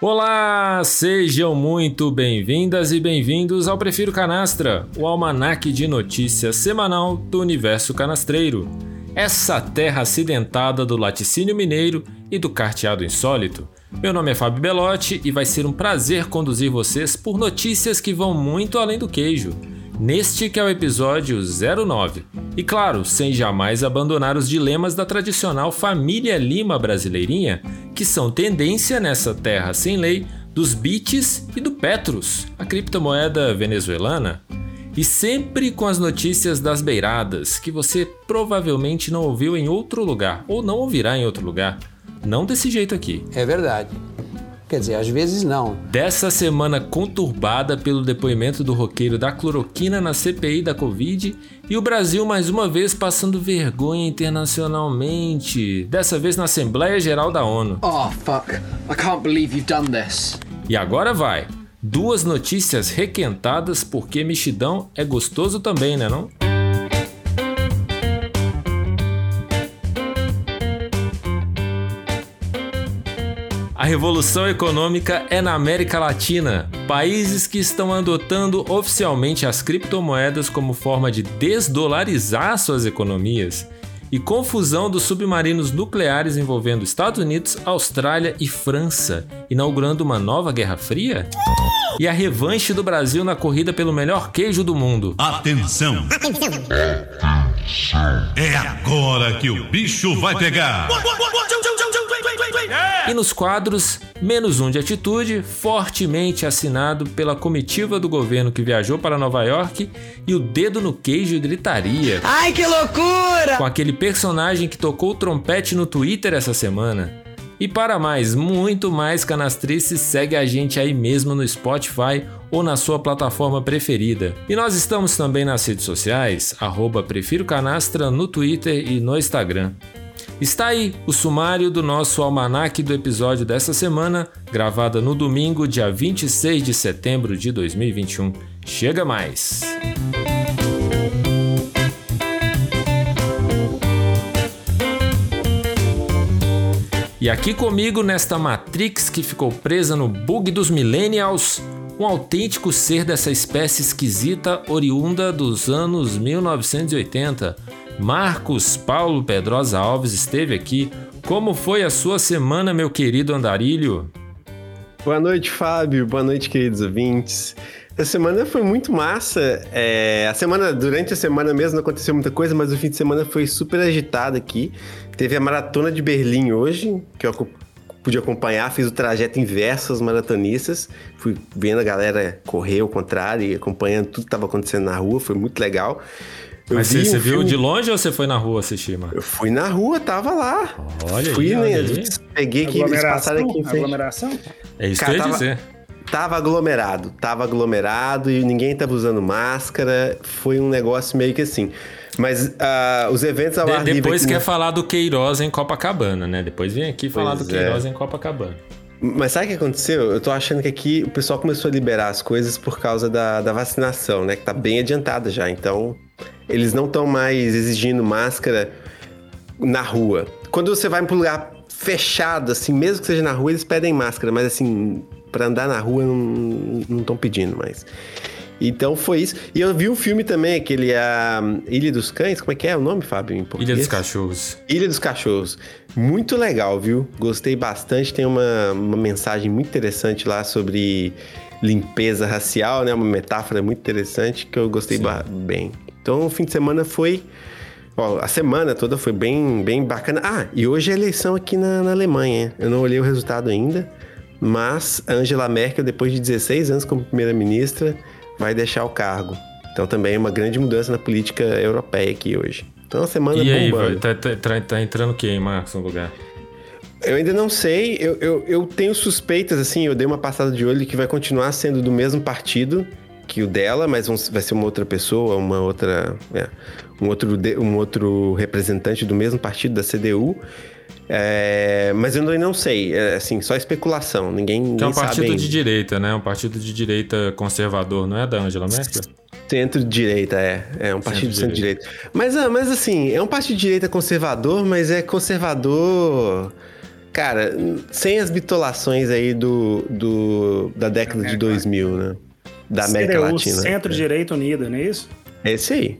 Olá, sejam muito bem-vindas e bem-vindos ao Prefiro Canastra, o almanaque de notícias semanal do universo canastreiro. Essa terra acidentada do laticínio mineiro e do carteado insólito. Meu nome é Fábio Belotti e vai ser um prazer conduzir vocês por notícias que vão muito além do queijo. Neste que é o episódio 09. E claro, sem jamais abandonar os dilemas da tradicional família Lima brasileirinha, que são tendência nessa terra sem lei dos bits e do Petros, a criptomoeda venezuelana. E sempre com as notícias das beiradas, que você provavelmente não ouviu em outro lugar, ou não ouvirá em outro lugar. Não desse jeito aqui. É verdade. Quer dizer, às vezes não. Dessa semana conturbada pelo depoimento do roqueiro da cloroquina na CPI da Covid e o Brasil mais uma vez passando vergonha internacionalmente, dessa vez na Assembleia Geral da ONU. Oh, fuck. I can't believe you've done this. E agora vai. Duas notícias requentadas porque mexidão é gostoso também, né não? A revolução econômica é na América Latina, países que estão adotando oficialmente as criptomoedas como forma de desdolarizar suas economias, e confusão dos submarinos nucleares envolvendo Estados Unidos, Austrália e França, inaugurando uma nova Guerra Fria? E a revanche do Brasil na corrida pelo melhor queijo do mundo. Atenção! Atenção! É agora que o bicho vai pegar! E nos quadros, menos um de atitude, fortemente assinado pela comitiva do governo que viajou para Nova York e o dedo no queijo e gritaria. Ai, que loucura! Com aquele personagem que tocou o trompete no Twitter essa semana. E para mais, muito mais canastrices, segue a gente aí mesmo no Spotify ou na sua plataforma preferida. E nós estamos também nas redes sociais, arroba Prefiro Canastra no Twitter e no Instagram. Está aí o sumário do nosso almanaque do episódio dessa semana, gravada no domingo, dia 26 de setembro de 2021. Chega mais! E aqui comigo nesta Matrix que ficou presa no bug dos Millennials, um autêntico ser dessa espécie esquisita oriunda dos anos 1980 Marcos Paulo Pedrosa Alves esteve aqui. Como foi a sua semana, meu querido Andarilho? Boa noite, Fábio. Boa noite, queridos ouvintes. A semana foi muito massa. É, a semana, durante a semana mesmo não aconteceu muita coisa, mas o fim de semana foi super agitado aqui. Teve a maratona de Berlim hoje, que eu pude acompanhar, fiz o trajeto inverso aos maratonistas. Fui vendo a galera correr ao contrário e acompanhando tudo que estava acontecendo na rua, foi muito legal. Mas você, você viu de longe ou você foi na rua assistir, mano? Eu fui na rua, tava lá. Olha fui, aí, né? Olha Peguei aqui, eles passaram aqui em frente. Aglomeração? É isso Cara, que eu ia tava, dizer. Tava aglomerado, tava aglomerado e ninguém tava usando máscara. Foi um negócio meio que assim. Mas uh, os eventos ao De, ar livre... Depois aqui quer falar do Queiroz em Copacabana, né? Depois vem aqui falar Pois do Queiroz em Copacabana. Mas sabe o que aconteceu? Eu tô achando que aqui o pessoal começou a liberar as coisas por causa da, da vacinação, né? Que tá bem adiantada já. Então, eles não estão mais exigindo máscara na rua. Quando você vai para um lugar fechado, assim, mesmo que seja na rua, eles pedem máscara, mas assim, para andar na rua não estão pedindo mais. Então foi isso. E eu vi um filme também, aquele a Ilha dos Cães, como é que é o nome, Fábio, em português? Ilha dos Cachorros. Ilha dos Cachorros. Muito legal, viu? Gostei bastante. Tem uma, uma mensagem muito interessante lá sobre limpeza racial, né? Uma metáfora muito interessante que eu gostei bem. Então, o fim de semana foi. Ó, a semana toda foi bem, bem bacana. Ah, e hoje é eleição aqui na, na Alemanha. Eu não olhei o resultado ainda, mas Angela Merkel, depois de 16 anos como primeira-ministra, vai deixar o cargo. Então, também é uma grande mudança na política europeia aqui hoje. Então, a semana E aí, bombando. vai, tá, tá, tá entrando quem, Marcos, no lugar? Eu ainda não sei, eu, eu, eu tenho suspeitas, assim, eu dei uma passada de olho que vai continuar sendo do mesmo partido que o dela, mas vai ser uma outra pessoa, uma outra. é, um, outro, um outro representante do mesmo partido, da CDU. É, mas eu ainda não sei, é, assim, só especulação, ninguém, Que é um sabe partido ainda. de direita, né? Um partido de direita conservador, não é da Angela Merkel? Centro-direita, é. É um partido centro-direita. Mas, ah, mas assim, é um partido de direita conservador, mas é conservador. Cara, sem as bitolações aí do, do da década de 2000, né? Da América CDU, Latina. Centro-Direita Unida, não é isso? É esse aí.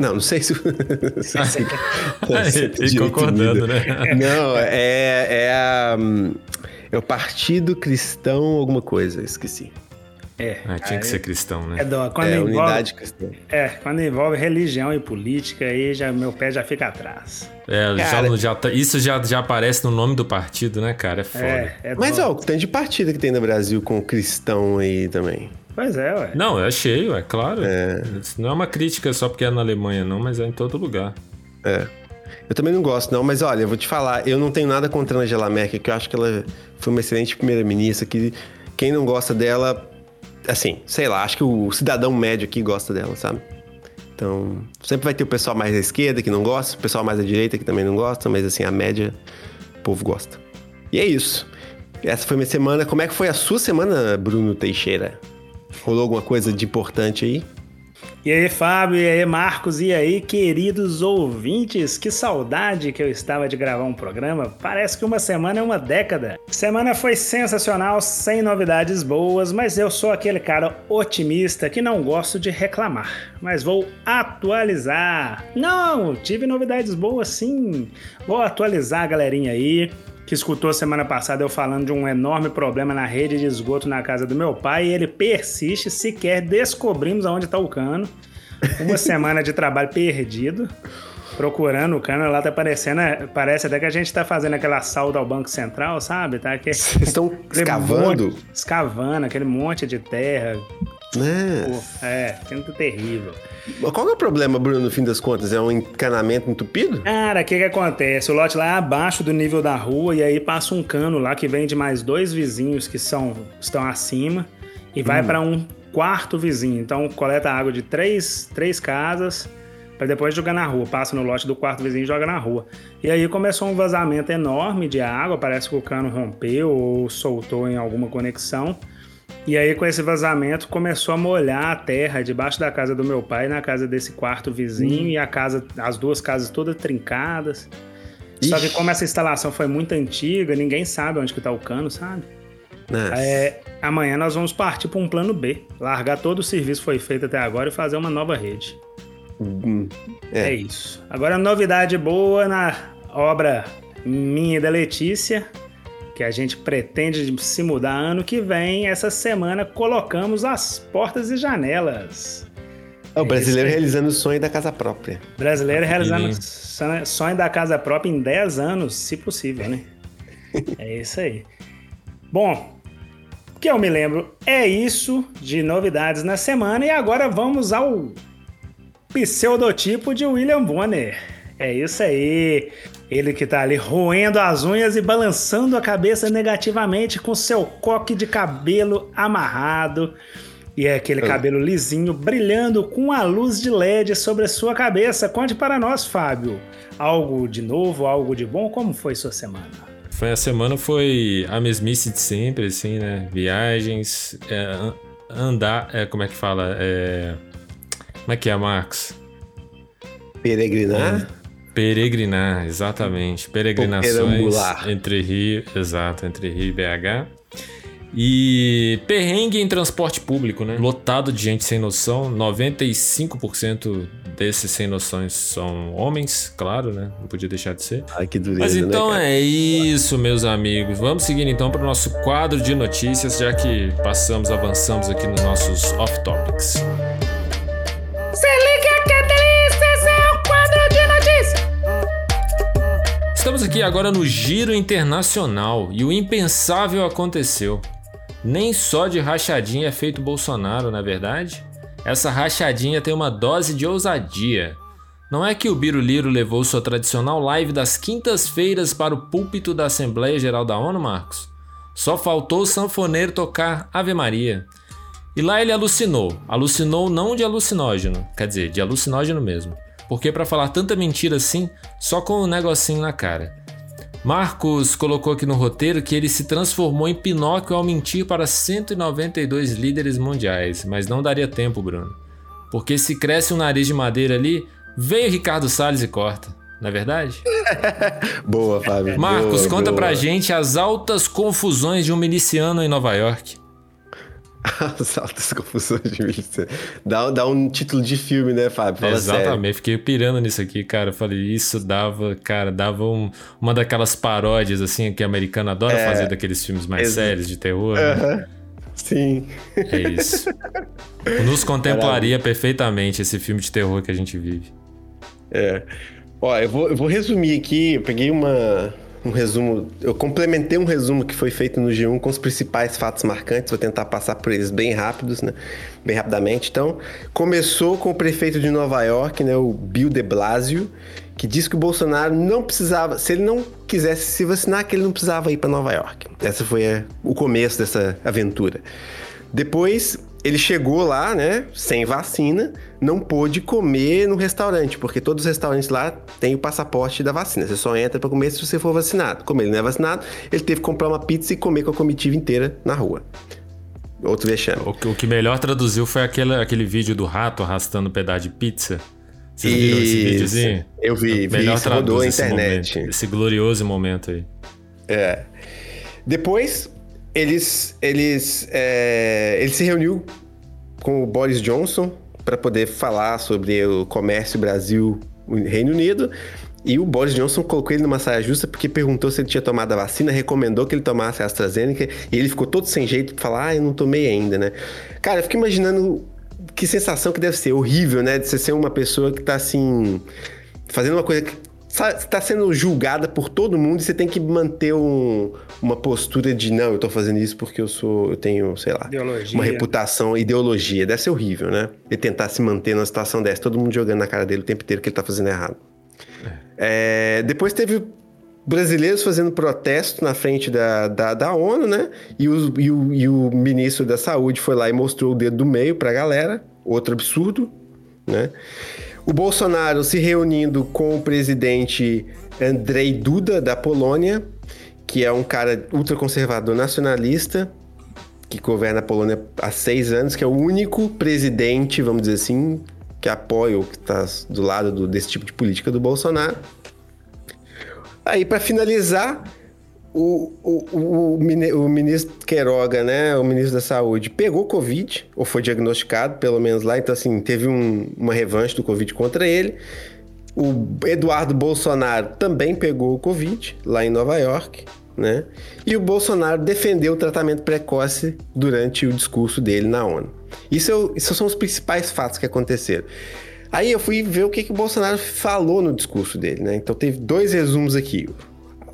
Não, não sei se. não sei se- concordando, né? Não, é, é, a, hum, é o Partido Cristão alguma coisa, esqueci. É. Ah, tinha que ser cristão, É né? dó. Quando é, envolve, Unidade Cristã. é, quando envolve religião e política, aí já, meu pé já fica atrás. É, já, Cara- já tá- isso já, já aparece no nome do partido, né, cara? É foda. É, é Mas, ó, o tanto de partido que tem no Brasil com cristão aí também. Pois é, ué. Não, é cheio, é claro. Isso não é uma crítica só porque é na Alemanha, não, mas é em todo lugar. É. Eu também não gosto, não, mas olha, eu vou te falar, eu não tenho nada contra a Angela Merkel, que eu acho que ela foi uma excelente primeira-ministra, que quem não gosta dela, assim, sei lá, acho que o cidadão médio aqui gosta dela, sabe? Então, sempre vai ter o pessoal mais da esquerda que não gosta, o pessoal mais da direita que também não gosta, mas assim, a média, o povo gosta. E é isso. Essa foi minha semana. Como é que foi a sua semana, Bruno Teixeira? Rolou alguma coisa de importante aí? E aí, Fábio, e aí, Marcos, e aí, queridos ouvintes, que saudade que eu estava de gravar um programa. Parece que uma semana é uma década. Semana foi sensacional, sem novidades boas, mas eu sou aquele cara otimista que não gosto de reclamar. Mas vou atualizar. Não, tive novidades boas sim. Vou atualizar a galerinha aí que escutou semana passada eu falando de um enorme problema na rede de esgoto na casa do meu pai e ele persiste, sequer descobrimos aonde está o cano. Uma semana de trabalho perdido, procurando o cano, lá tá parecendo, parece até que a gente tá fazendo aquele assalto ao Banco Central, sabe? Tá aqui, Vocês estão escavando? monte- escavando, aquele monte de terra. Né? Pô, é, sendo terrível. Mas Qual é o problema, Bruno, no fim das contas? É um encanamento entupido? Cara, o que que acontece? O lote lá é abaixo do nível da rua e aí passa um cano lá que vem de mais dois vizinhos que são, estão acima e vai pra um quarto vizinho. Então coleta água de três, três casas para depois jogar na rua. Passa no lote do quarto vizinho e joga na rua. E aí começou um vazamento enorme de água. Parece que o cano rompeu ou soltou em alguma conexão. E aí, com esse vazamento, começou a molhar a terra debaixo da casa do meu pai, na casa desse quarto vizinho, e a casa, as duas casas todas trincadas. Só que Ixi. como essa instalação foi muito antiga, ninguém sabe onde que tá o cano, sabe? É, amanhã nós vamos partir para um plano B. Largar todo o serviço que foi feito até agora e fazer uma nova rede. Hum, É, É. isso. Agora, novidade boa na obra minha e da Letícia, que a gente pretende se mudar ano que vem. Essa semana colocamos as portas e janelas. É o brasileiro realizando o sonho da casa própria. Brasileiro realizando Menino. sonho- sonho da casa própria em 10 anos, se possível, né? é isso aí. Bom, que eu me lembro é isso de novidades na semana e agora vamos ao pseudotipo de William Bonner. É isso aí. Ele que tá ali roendo as unhas e balançando a cabeça negativamente com seu coque de cabelo amarrado. E é aquele cabelo lisinho brilhando com a luz de LED sobre a sua cabeça. Conte para nós, Fábio. Algo de novo, algo de bom? Como foi sua semana? Foi a semana foi a mesmice de sempre, assim, né? Viagens, é, an- andar, é, como é que fala? É, como é que é, Marcos? Peregrinar? Peregrinar, exatamente. Peregrinações entre Rio, exato, entre Rio e BH. E perrengue em transporte público, né? Lotado de gente sem noção. 95% desses sem noções são homens, claro, né? Não podia deixar de ser. Ai, que dureza, Mas então né, é isso, meus amigos. Vamos seguir então para o nosso quadro de notícias, já que passamos, avançamos aqui nos nossos off-topics. Se Estamos aqui agora no Giro Internacional e o impensável aconteceu. Nem só de rachadinha é feito Bolsonaro, na verdade. Essa rachadinha tem uma dose de ousadia. Não é que o Biruliro levou sua tradicional live das quintas-feiras para o púlpito da Assembleia Geral da ONU, Marcos? Só faltou o sanfoneiro tocar Ave Maria. E lá ele alucinou. Alucinou não de alucinógeno, quer dizer, de alucinógeno mesmo. Porque para falar tanta mentira assim, só com um negocinho na cara. Marcos colocou aqui no roteiro que ele se transformou em Pinóquio ao mentir para 192 líderes mundiais, mas não daria tempo, Bruno. Porque se cresce um nariz de madeira ali, vem o Ricardo Salles e corta. Não é verdade? Boa, Fábio. Marcos, boa, conta boa. pra gente as altas confusões de um miliciano em Nova York. As altas confusões de milícia. Dá, dá um título de filme, né, Fábio? Fala sério. Exatamente, fiquei pirando nisso aqui, cara. Eu falei, isso dava, cara, dava um- uma daquelas paródias, assim, que americano adora fazer daqueles filmes mais Exa- sérios de terror. né? Aham. Sim. É isso. Nos contemplaria perfeitamente esse filme de terror que a gente vive. É. Ó, eu vou, eu vou resumir aqui. Eu peguei uma, um resumo. Eu complementei um resumo que foi feito no G1 com os principais fatos marcantes. Vou tentar passar por eles bem rápidos, né? Bem rapidamente. Então, começou com o prefeito de Nova York, né? O Bill de Blasio, que disse que o Bolsonaro não precisava. Se ele não quisesse se vacinar, que ele não precisava ir para Nova York. Essa foi a- o começo dessa aventura. Depois ele chegou lá, né, sem vacina, não pôde comer no restaurante, porque todos os restaurantes lá têm o passaporte da vacina. Você só entra para comer se você for vacinado. Como ele não é vacinado, ele teve que comprar uma pizza e comer com a comitiva inteira na rua. Outro vexame. O, que- o que melhor traduziu foi aquele, aquele vídeo do rato arrastando um pedaço de pizza. Vocês viram esse Isso. videozinho? Eu vi, vi, Melhor isso rodou a esse internet. momento, esse glorioso momento aí. É. Depois, eles, eles, é, ele se reuniu com o Boris Johnson para poder falar sobre o comércio Brasil-Reino Unido. E o Boris Johnson colocou ele numa saia justa porque perguntou se ele tinha tomado a vacina, recomendou que ele tomasse a AstraZeneca e ele ficou todo sem jeito pra falar, ah, eu não tomei ainda, né? Cara, eu fico imaginando que sensação que deve ser horrível, né? De você ser uma pessoa que tá assim, fazendo uma coisa que está sendo julgada por todo mundo e você tem que manter um- uma postura de não, eu tô fazendo isso porque eu sou, eu tenho, sei lá, Ideologia. uma reputação, ideologia. Deve ser horrível, né? E tentar se manter numa situação dessa, todo mundo jogando na cara dele o tempo inteiro que ele tá fazendo errado. É, depois teve brasileiros fazendo protesto na frente da, da, da ONU, né? E, os- e o, e o ministro da Saúde foi lá e mostrou o dedo do meio pra galera. Outro absurdo, né? O Bolsonaro se reunindo com o presidente Andrei Duda, da Polônia, que é um cara ultraconservador nacionalista, que governa a Polônia há seis anos, que é o único presidente, vamos dizer assim, que apoia ou que está do lado do- desse tipo de política do Bolsonaro. Aí, para finalizar, o, o, o, o ministro Queiroga, né, o ministro da Saúde, pegou Covid, ou foi diagnosticado, pelo menos lá, então assim, teve um- uma revanche do Covid contra ele. O Eduardo Bolsonaro também pegou o Covid, lá em Nova York, né? E o Bolsonaro defendeu o tratamento precoce durante o discurso dele na ONU. Isso, é isso são os principais fatos que aconteceram. Aí eu fui ver o que, que o Bolsonaro falou no discurso dele, né? Então teve dois resumos aqui.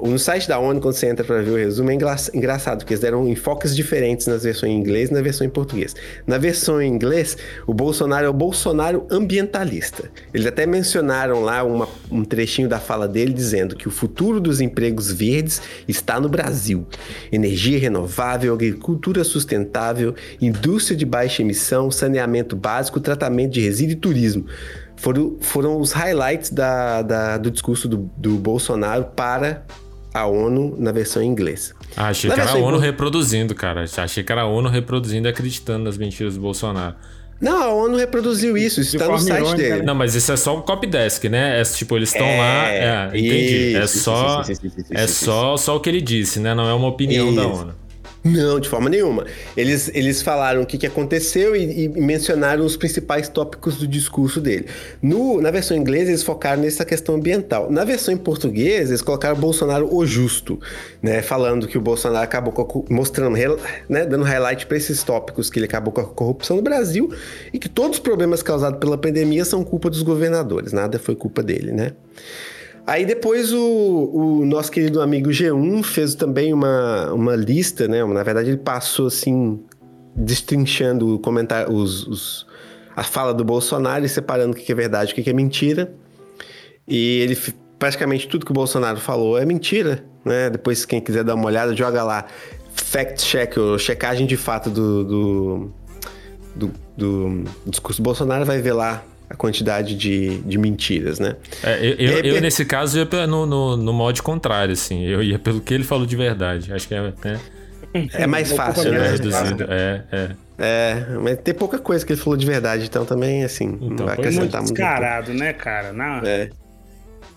No site da ONU, quando você entra para ver o resumo, é engra- engraçado, porque eles deram enfoques diferentes nas versões em inglês e na versão em português. Na versão em inglês, o Bolsonaro é o Bolsonaro ambientalista. Eles até mencionaram lá uma- um trechinho da fala dele dizendo que o futuro dos empregos verdes está no Brasil. Energia renovável, agricultura sustentável, indústria de baixa emissão, saneamento básico, tratamento de resíduo e turismo. Foram, foram os highlights da- da- do discurso do, do Bolsonaro para a ONU na versão em inglês. Ah, achei Na que era a em ONU reproduzindo, cara. Achei que era a ONU reproduzindo e acreditando nas mentiras do Bolsonaro. Não, a ONU reproduziu isso, isso está no site irônica, dele. né? Não, mas isso é só um copy desk, né? É, tipo, eles estão lá. É, entendi. é isso, só, isso, isso, isso, isso, é isso, só, só o que ele disse, né? Não é uma opinião da. ONU. Não, de forma nenhuma. Eles, eles falaram o que, que aconteceu e, e mencionaram os principais tópicos do discurso dele. No, na versão inglesa, eles focaram nessa questão ambiental. Na versão em português, eles colocaram Bolsonaro o justo, né? Falando que o Bolsonaro acabou mostrando, né? dando highlight para esses tópicos que ele acabou com a corrupção no Brasil e que todos os problemas causados pela pandemia são culpa dos governadores, nada foi culpa dele, né? Aí depois o, o nosso querido amigo G1 fez também uma, uma lista, né? Na verdade, ele passou assim, destrinchando o comentário, os, os- a fala do Bolsonaro e separando o que é verdade e o que é mentira. E ele praticamente tudo que o Bolsonaro falou é mentira, né? Depois, quem quiser dar uma olhada, joga lá fact check, ou checagem de fato do, do, do, do discurso do Bolsonaro, vai ver lá a quantidade de, de mentiras, né? É, eu, eu, É, eu, é- nesse caso, ia no, no, no molde contrário, assim. Eu ia pelo que ele falou de verdade. Acho que é. Né? É mais fácil, É né? reduzido. É, é. É, mas tem pouca coisa que ele falou de verdade, então também, assim, Então, não vai Muito acrescentar muito. descarado, né, cara? Não. É.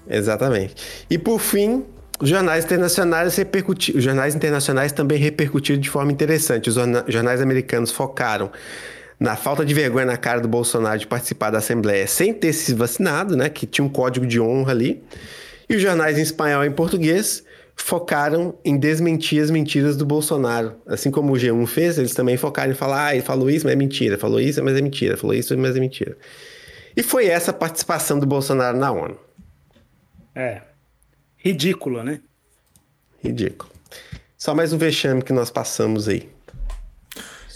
Exatamente. E por fim, os jornais internacionais repercutiram. Os jornais internacionais também repercutiram de forma interessante. Os jorna- jornais americanos focaram na falta de vergonha na cara do Bolsonaro de participar da Assembleia sem ter se vacinado, né? Que tinha um código de honra ali. E os jornais em espanhol e em português focaram em desmentir as mentiras do Bolsonaro. Assim como o G1 fez, eles também focaram em falar, ah, ele falou isso, mas é mentira, falou isso, mas é mentira, falou isso, mas é mentira. E foi essa a participação do Bolsonaro na ONU. É. Ridículo, né? Ridículo. Só mais um vexame que nós passamos aí.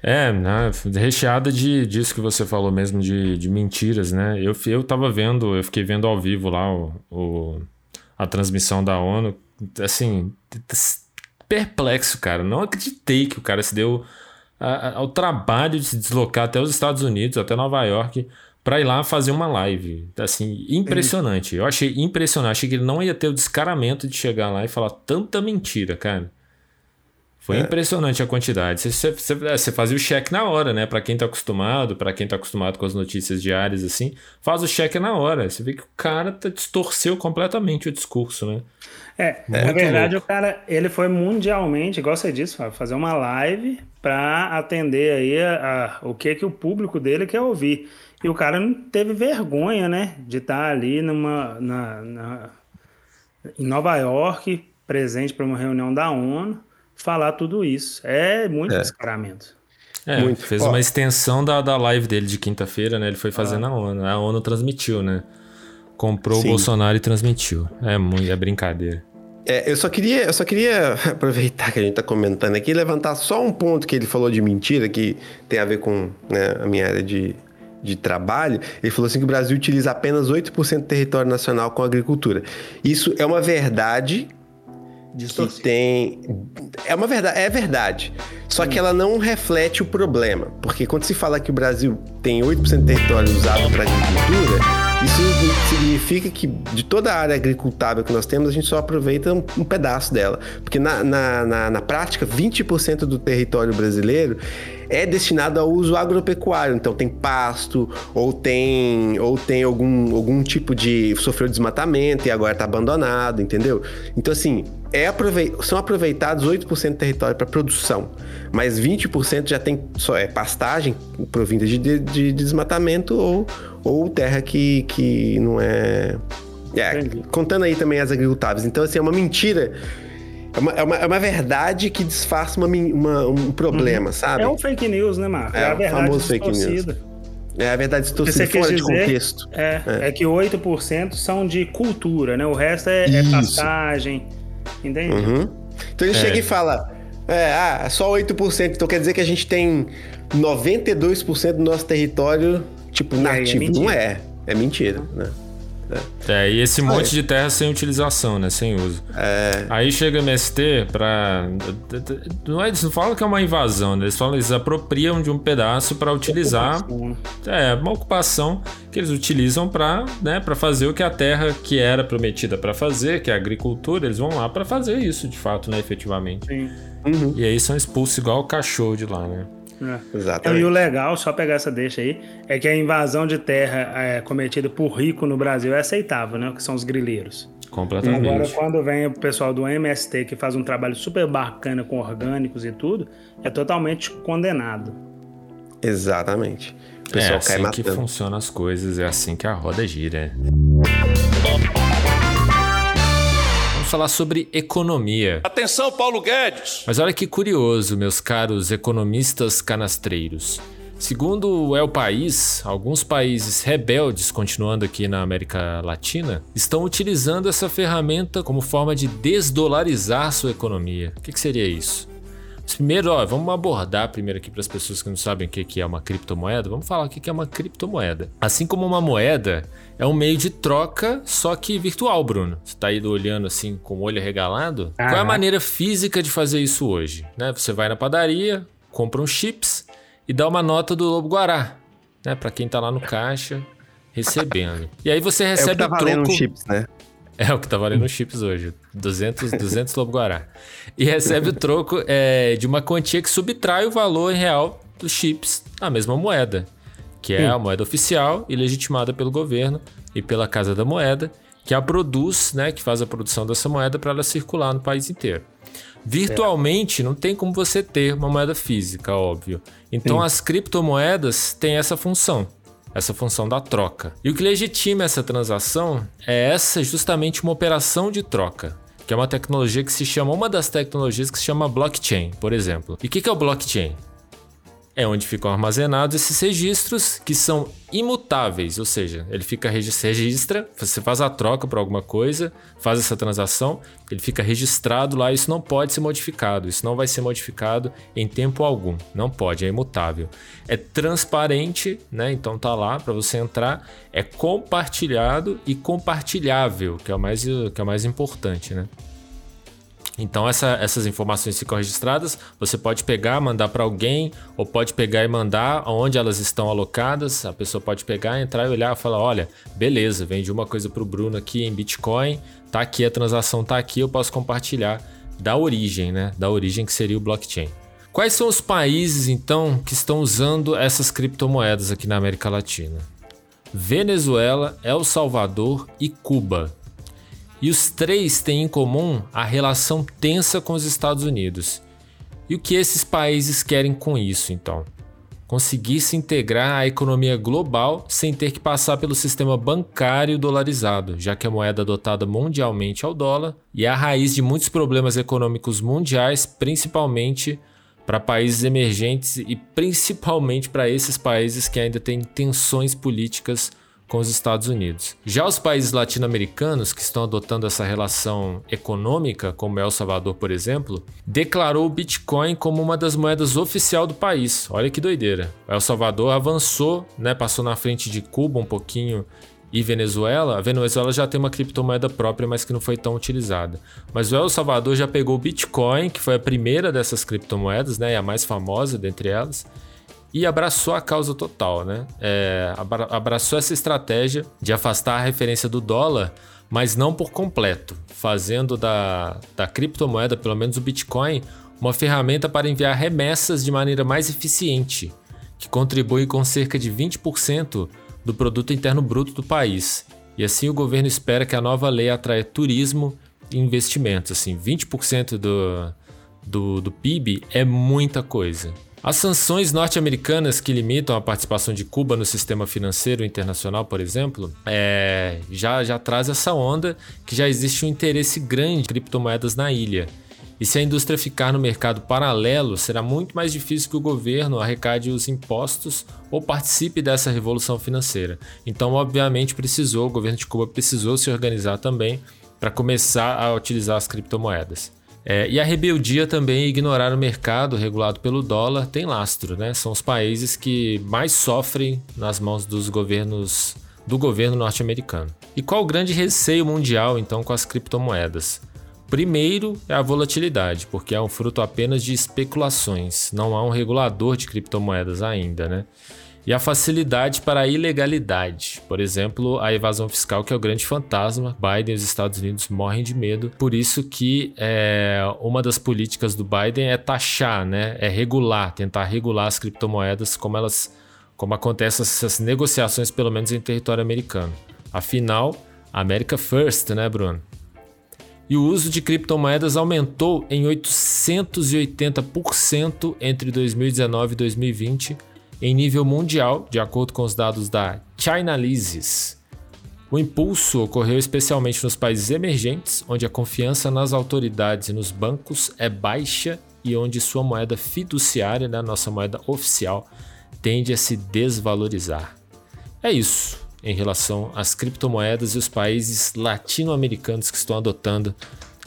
É, né, recheada de, disso que você falou mesmo, de, de mentiras, né? Eu, eu tava vendo, eu fiquei vendo ao vivo lá o, o- a transmissão da ONU, assim, perplexo, cara. Não acreditei que o cara se deu a- a- ao trabalho de se deslocar até os Estados Unidos, até Nova York, pra ir lá fazer uma live. Assim, impressionante. Eu achei impressionante. Achei que ele não ia ter o descaramento de chegar lá e falar tanta mentira, cara. Foi impressionante a quantidade. Você, você, você- é, fazia o cheque na hora, né? Pra quem tá acostumado, pra quem tá acostumado com as notícias diárias assim, faz o cheque na hora. Você vê que o cara tá- distorceu completamente o discurso, né? É, na verdade, louco. o cara, ele foi mundialmente, igual você disse, Fábio, fazer uma live para atender aí a, a- o que que o público dele quer ouvir. E o cara não teve vergonha, né, de estar ali numa, na, na- em Nova York, presente para uma reunião da ONU, falar tudo isso. É muito descaramento. É, Muito. fez Ó. uma extensão da, da live dele de quinta-feira, né? Ele foi fazer na ONU. A ONU transmitiu, né? Comprou Sim. o Bolsonaro e transmitiu. É muito, é brincadeira. É, eu só queria, eu só queria aproveitar que a gente tá comentando aqui e levantar só um ponto que ele falou de mentira, que tem a ver com né, a minha área de, de trabalho. Ele falou assim que o Brasil utiliza apenas 8% do território nacional com agricultura. Isso é uma verdade que tem. É uma verdade, é verdade. Só que ela não reflete o problema. Porque quando se fala que o Brasil tem 8% do território usado para agricultura, isso significa que de toda a área agricultável que nós temos, a gente só aproveita um, um pedaço dela. Porque na, na, na, na prática, 20% do território brasileiro é destinado ao uso agropecuário. Então tem pasto, ou tem, ou tem algum, algum tipo de. sofreu desmatamento e agora está abandonado, entendeu? Então, assim, é são aproveitados 8% do território para produção, mas 20% já tem só é pastagem provinda de, de, de desmatamento ou, ou terra que, que não é. É, contando aí também as agricultáveis. Então, assim, é uma mentira. É uma, é uma, é uma verdade que disfarça uma, uma- um problema, sabe? É um fake news, né, Marco? É, É, a verdade famoso fake news. É a verdade distorcida fora de dizer contexto. É, é. que 8% são de cultura, né? O resto é, é Isso. pastagem. Entende? Uhum. Então ele chega e fala: é, ah, só 8%. Então quer dizer que a gente tem 92% do nosso território, tipo, aí é nativo. Não é. É mentira, né? É, e esse monte é. de terra sem utilização, né? Sem uso. É. Aí chega MST pra. Não é, eles não falam que é uma invasão, né? Eles falam eles apropriam de um pedaço pra utilizar. É, uma ocupação que eles utilizam pra, né, pra fazer o que a terra que era prometida pra fazer, que é a agricultura, eles vão lá pra fazer isso, de fato, né, efetivamente. Sim. Uhum. E aí são expulsos igual o cachorro de lá, né? É. Exatamente. E o legal, só pegar essa deixa aí, é que a invasão de terra é, cometida por rico no Brasil é aceitável, né? Que são os grileiros. Completamente. Agora, quando vem o pessoal do MST, que faz um trabalho super bacana com orgânicos e tudo, é totalmente condenado. Exatamente. O é pessoal cai assim que matando. funcionam as coisas, é assim que a roda gira. Vamos falar sobre economia. Atenção, Paulo Guedes! Mas olha que curioso, meus caros economistas canastreiros. Segundo o El País, alguns países rebeldes, continuando aqui na América Latina, estão utilizando essa ferramenta como forma de desdolarizar sua economia. O que, que seria isso? Primeiro, ó, vamos abordar primeiro aqui para as pessoas que não sabem o que é uma criptomoeda. Vamos falar o que é uma criptomoeda. Assim como uma moeda é um meio de troca, só que virtual, Bruno. Você tá aí olhando assim com o olho arregalado? Qual é a maneira física de fazer isso hoje? Né? Você vai na padaria, compra uns chips e dá uma nota do Lobo Guará, né? Para quem tá lá no caixa recebendo. E aí você É o que recebe tá valendo troco. chips, né? É o que tá valendo os chips hoje. 200, 200 lobo-guará. E recebe o troco é, de uma quantia que subtrai o valor real dos chips na mesma moeda, que é a moeda oficial e legitimada pelo governo e pela Casa da Moeda, que a produz, né, que faz a produção dessa moeda para ela circular no país inteiro. Virtualmente não tem como você ter uma moeda física, óbvio. Então Sim. as criptomoedas têm essa função, essa função da troca. E o que legitima essa transação é essa justamente uma operação de troca que é uma tecnologia que se chama, uma das tecnologias que se chama blockchain, por exemplo. E o que, que é o blockchain? É onde ficam armazenados esses registros que são imutáveis, ou seja, ele fica registra, você faz a troca por alguma coisa, faz essa transação, ele fica registrado lá, isso não pode ser modificado, isso não vai ser modificado em tempo algum, não pode, é imutável. É transparente, né? Então tá lá para você entrar, é compartilhado e compartilhável, que é o mais que é o mais importante, né? Então essa, essas informações ficam registradas. Você pode pegar, mandar para alguém, ou pode pegar e mandar onde elas estão alocadas. A pessoa pode pegar, entrar e olhar e falar: olha, beleza, vendi uma coisa para o Bruno aqui em Bitcoin, tá aqui a transação, tá aqui, eu posso compartilhar da origem, né? Da origem que seria o blockchain. Quais são os países então que estão usando essas criptomoedas aqui na América Latina? Venezuela, El Salvador e Cuba. E os três têm em comum a relação tensa com os Estados Unidos. E o que esses países querem com isso, então? Conseguir se integrar à economia global sem ter que passar pelo sistema bancário dolarizado, já que a moeda adotada mundialmente é o dólar e é a raiz de muitos problemas econômicos mundiais, principalmente para países emergentes e principalmente para esses países que ainda têm tensões políticas com os Estados Unidos. Já os países latino-americanos que estão adotando essa relação econômica, como El Salvador, por exemplo, declarou o Bitcoin como uma das moedas oficial do país. Olha que doideira. El Salvador avançou, né, passou na frente de Cuba um pouquinho e Venezuela, a Venezuela já tem uma criptomoeda própria, mas que não foi tão utilizada. Mas o El Salvador já pegou o Bitcoin, que foi a primeira dessas criptomoedas, né, e a mais famosa dentre elas, e abraçou a causa total, né? É, abraçou essa estratégia de afastar a referência do dólar, mas não por completo, fazendo da, da criptomoeda, pelo menos o Bitcoin, uma ferramenta para enviar remessas de maneira mais eficiente, que contribui com cerca de 20% do produto interno bruto do país. E assim o governo espera que a nova lei atraia turismo e investimentos. Assim, 20% do, do, do PIB é muita coisa. As sanções norte-americanas que limitam a participação de Cuba no sistema financeiro internacional, por exemplo, é, já, já traz essa onda que já existe um interesse grande em criptomoedas na ilha. E se a indústria ficar no mercado paralelo, será muito mais difícil que o governo arrecade os impostos ou participe dessa revolução financeira. Então, obviamente, precisou, o governo de Cuba precisou se organizar também para começar a utilizar as criptomoedas. É, e a rebeldia também ignorar o mercado regulado pelo dólar tem lastro, né? São os países que mais sofrem nas mãos dos governos do governo norte-americano. E qual o grande receio mundial então com as criptomoedas? Primeiro é a volatilidade, porque é um fruto apenas de especulações, não há um regulador de criptomoedas ainda, né? E a facilidade para a ilegalidade. Por exemplo, a evasão fiscal, que é o grande fantasma. Biden e os Estados Unidos morrem de medo. Por isso que é, uma das políticas do Biden é taxar, né? é regular, tentar regular as criptomoedas como elas como acontecem essas negociações, pelo menos em território americano. Afinal, America First, né, Bruno? E o uso de criptomoedas aumentou em 880% entre 2019 e 2020 em nível mundial, de acordo com os dados da Chainalysis. O impulso ocorreu especialmente nos países emergentes, onde a confiança nas autoridades e nos bancos é baixa e onde sua moeda fiduciária, né, nossa moeda oficial, tende a se desvalorizar. É isso em relação às criptomoedas e os países latino-americanos que estão adotando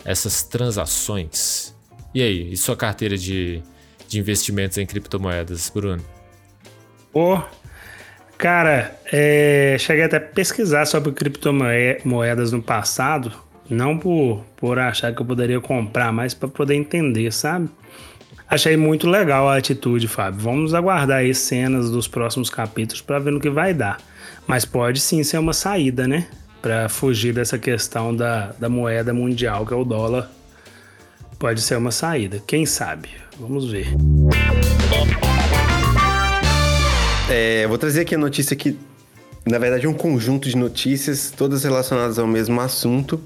essas transações. E aí, e sua carteira de, de investimentos em criptomoedas, Bruno? Pô, cara, é, cheguei até a pesquisar sobre criptomoedas no passado, não por, por achar que eu poderia comprar, mas para poder entender, sabe? Achei muito legal a atitude, Fábio. Vamos aguardar aí cenas dos próximos capítulos para ver no que vai dar. Mas pode sim ser uma saída, né? para fugir dessa questão da, da moeda mundial, que é o dólar. Pode ser uma saída, quem sabe? Vamos ver. É, vou trazer aqui a notícia que, na verdade, é um conjunto de notícias, todas relacionadas ao mesmo assunto,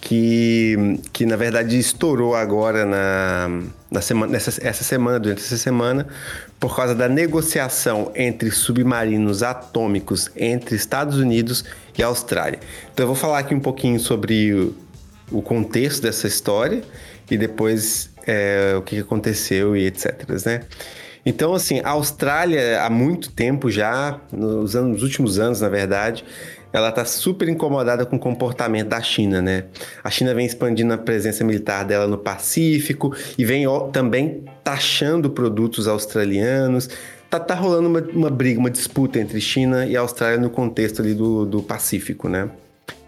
que, que na verdade estourou agora na, na semana, nessa, essa semana, durante essa semana, por causa da negociação entre submarinos atômicos entre Estados Unidos e Austrália. Então eu vou falar aqui um pouquinho sobre o, o contexto dessa história e depois é, o que aconteceu e etc. Né? Então, assim, a Austrália há muito tempo já, nos, anos, nos últimos anos, na verdade, ela está super incomodada com o comportamento da China, né? A China vem expandindo a presença militar dela no Pacífico e vem ó, também taxando produtos australianos. Tá, tá rolando uma, uma, briga, uma disputa entre China e Austrália no contexto ali do, do Pacífico, né?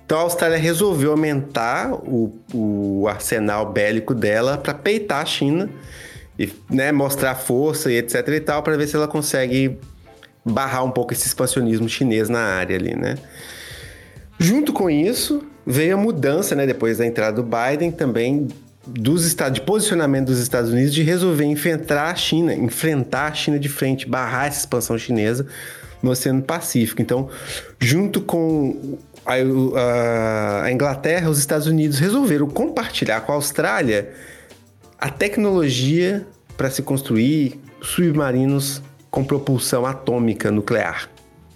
Então a Austrália resolveu aumentar o, o arsenal bélico dela para peitar a China e né, mostrar força e etc e tal, para ver se ela consegue barrar um pouco esse expansionismo chinês na área ali, né? Junto com isso, veio a mudança, né, depois da entrada do Biden, também dos estados de posicionamento dos Estados Unidos de resolver enfrentar a China, enfrentar a China de frente, barrar essa expansão chinesa no Oceano Pacífico. Então, junto com a, a, a Inglaterra, os Estados Unidos resolveram compartilhar com a Austrália a tecnologia para se construir submarinos com propulsão atômica nuclear,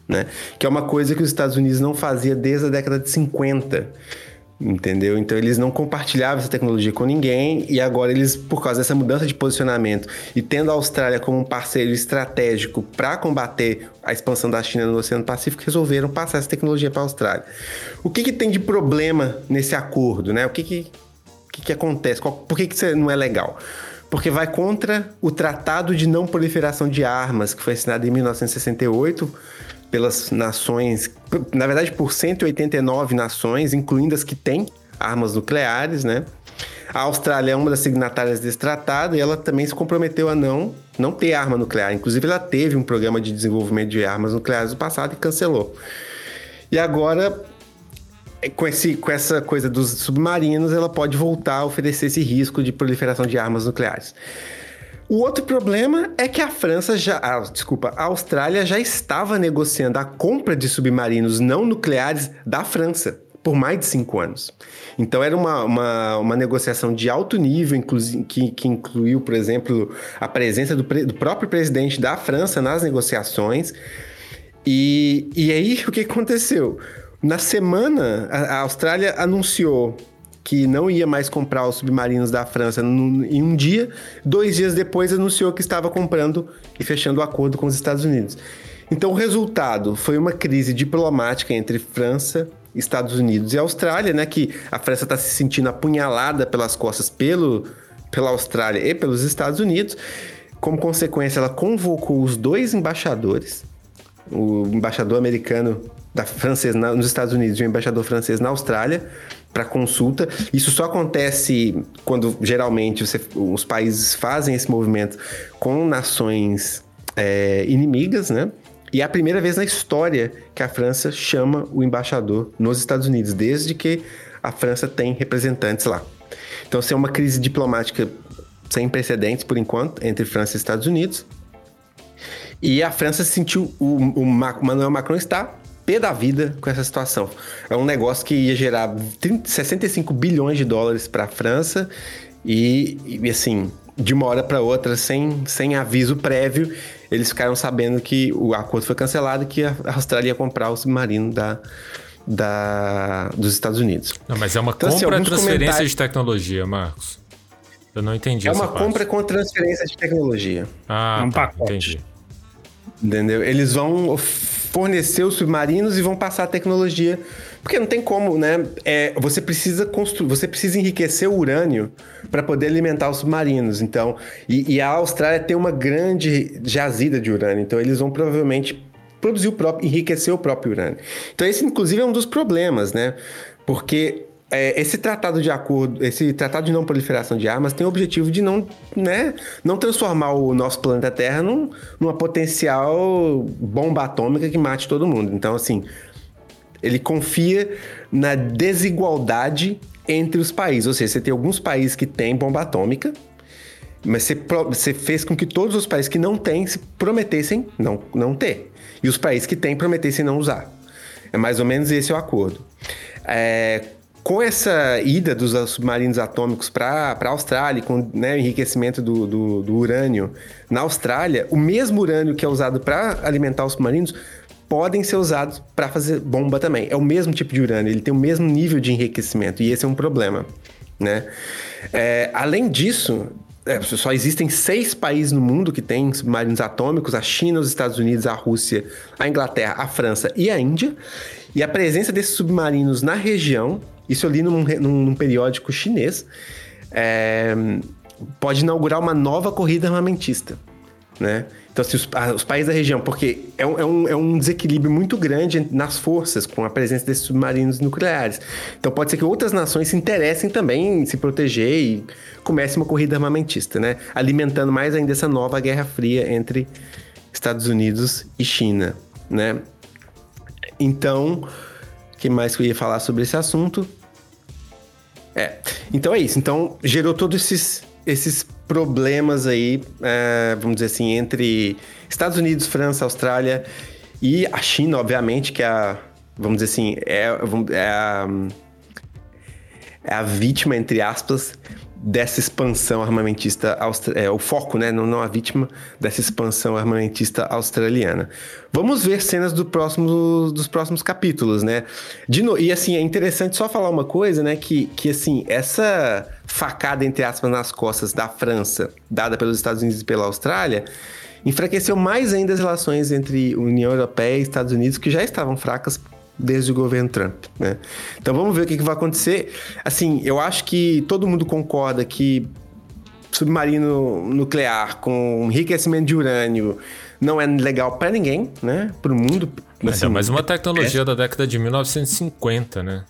né? Que é uma coisa que os Estados Unidos não fazia desde a década de 50. Entendeu? Então eles não compartilhavam essa tecnologia com ninguém e agora eles, por causa dessa mudança de posicionamento e tendo a Austrália como um parceiro estratégico para combater a expansão da China no Oceano Pacífico, resolveram passar essa tecnologia para a Austrália. O que, que tem de problema nesse acordo, né? O que, que que, que acontece? Qual, por que, que isso não é legal? Porque vai contra o Tratado de Não Proliferação de Armas, que foi assinado em 1968 pelas nações, na verdade por 189 nações, incluindo as que têm armas nucleares, né? A Austrália é uma das signatárias desse tratado e ela também se comprometeu a não, não ter arma nuclear. Inclusive, ela teve um programa de desenvolvimento de armas nucleares no passado e cancelou. E agora com, esse, com essa coisa dos submarinos, ela pode voltar a oferecer esse risco de proliferação de armas nucleares. O outro problema é que a França já. Ah, desculpa, a Austrália já estava negociando a compra de submarinos não nucleares da França por mais de cinco anos. Então era uma, uma, uma negociação de alto nível, que, que incluiu, por exemplo, a presença do, do próprio presidente da França nas negociações. E, e aí o que aconteceu? Na semana, a Austrália anunciou que não ia mais comprar os submarinos da França em um dia. Dois dias depois, anunciou que estava comprando e fechando o acordo com os Estados Unidos. Então, o resultado foi uma crise diplomática entre França, Estados Unidos e Austrália, né? Que a França está se sentindo apunhalada pelas costas pelo, pela Austrália e pelos Estados Unidos. Como consequência, ela convocou os dois embaixadores, o embaixador americano da francês na, nos Estados Unidos e o embaixador francês na Austrália para consulta. Isso só acontece quando geralmente você, os países fazem esse movimento com nações é, inimigas, né? E é a primeira vez na história que a França chama o embaixador nos Estados Unidos, desde que a França tem representantes lá. Então, isso é uma crise diplomática sem precedentes, por enquanto, entre França e Estados Unidos. E a França sentiu. O, o Manuel Macron está pé da vida com essa situação. É um negócio que ia gerar 30, 65 bilhões de dólares para a França e, e, assim, de uma hora para outra, sem, sem aviso prévio, eles ficaram sabendo que o acordo foi cancelado e que a Austrália ia comprar o submarino da, da, dos Estados Unidos. Não, mas é uma então, assim, compra assim, transferência comentários... de tecnologia, Marcos. Eu não entendi É uma compra com transferência de tecnologia. Ah, é um tá, pacote. entendi. Entendeu? Eles vão fornecer os submarinos e vão passar a tecnologia. Porque não tem como, né? É, você precisa construir, você precisa enriquecer o urânio para poder alimentar os submarinos. Então, e, e, a Austrália tem uma grande jazida de urânio. Então, eles vão provavelmente produzir o próprio, enriquecer o próprio urânio. Então, esse inclusive é um dos problemas, né? Porque é, esse tratado de acordo, esse tratado de não proliferação de armas tem o objetivo de não, né, não transformar o nosso planeta Terra num, numa potencial bomba atômica que mate todo mundo. Então, assim, ele confia na desigualdade entre os países. Ou seja, você tem alguns países que têm bomba atômica, mas você, você fez com que todos os países que não têm se prometessem não, não ter. E os países que têm prometessem não usar. É mais ou menos esse o acordo. É, com essa ida dos submarinos atômicos para a Austrália, com né, o enriquecimento do, do, do, urânio na Austrália, o mesmo urânio que é usado para alimentar os submarinos podem ser usados para fazer bomba também. É o mesmo tipo de urânio, ele tem o mesmo nível de enriquecimento e esse é um problema. Né? É, além disso, é, só existem seis países no mundo que têm submarinos atômicos: a China, os Estados Unidos, a Rússia, a Inglaterra, a França e a Índia. E a presença desses submarinos na região, isso eu li num, num, periódico chinês, é, pode inaugurar uma nova corrida armamentista. Né? Então, assim, os, os, países da região, porque é um, é, um, é um desequilíbrio muito grande nas forças com a presença desses submarinos nucleares. Então, pode ser que outras nações se interessem também em se proteger e comece uma corrida armamentista, né? Alimentando mais ainda essa nova Guerra Fria entre Estados Unidos e China, né? Então, o que mais que eu ia falar sobre esse assunto? É, então é isso. Então, gerou todos esses, esses problemas aí, é, vamos dizer assim, entre Estados Unidos, França, Austrália e a China, obviamente, que é a, vamos dizer assim, é, é, a, é a vítima, entre aspas, dessa expansão armamentista, é, o foco, né, não, não a vítima dessa expansão armamentista australiana. Vamos ver cenas do próximo, dos próximos capítulos, né? De no, e assim, é interessante só falar uma coisa, né, que, que assim, essa facada, entre aspas, nas costas da França, dada pelos Estados Unidos e pela Austrália, enfraqueceu mais ainda as relações entre União Europeia e Estados Unidos, que já estavam fracas desde o governo Trump, né? Então vamos ver o que, que vai acontecer. Assim, eu acho que todo mundo concorda que submarino nuclear com enriquecimento de urânio não é legal para ninguém, né? Para o mundo. Assim, é, mas uma tecnologia é... da década de 1950, né?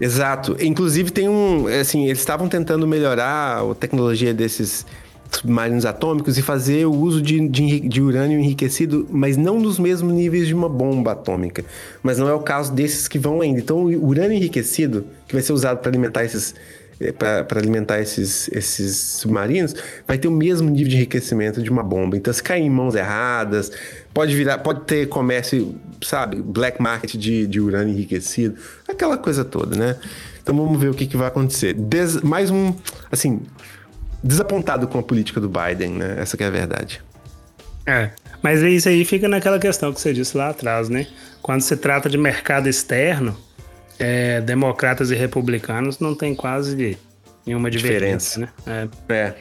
Exato. Inclusive tem um, assim, eles estavam tentando melhorar a tecnologia desses submarinos atômicos e fazer o uso de, de, de, urânio enriquecido, mas não nos mesmos níveis de uma bomba atômica. Mas não é o caso desses que vão ainda. Então, o urânio enriquecido, que vai ser usado para alimentar esses eh, para alimentar esses, esses submarinos, vai ter o mesmo nível de enriquecimento de uma bomba. Então, se cair em mãos erradas, pode virar, pode ter comércio, sabe, black market de, de urânio enriquecido, aquela coisa toda, né? Então vamos ver o que, que vai acontecer. Des, mais um, assim, desapontado com a política do Biden, né? Essa é a verdade. É, mas isso aí fica naquela questão que você disse lá atrás, né? Quando se trata de mercado externo, é, democratas e republicanos não tem quase nenhuma diferença, diferença. né? É. é.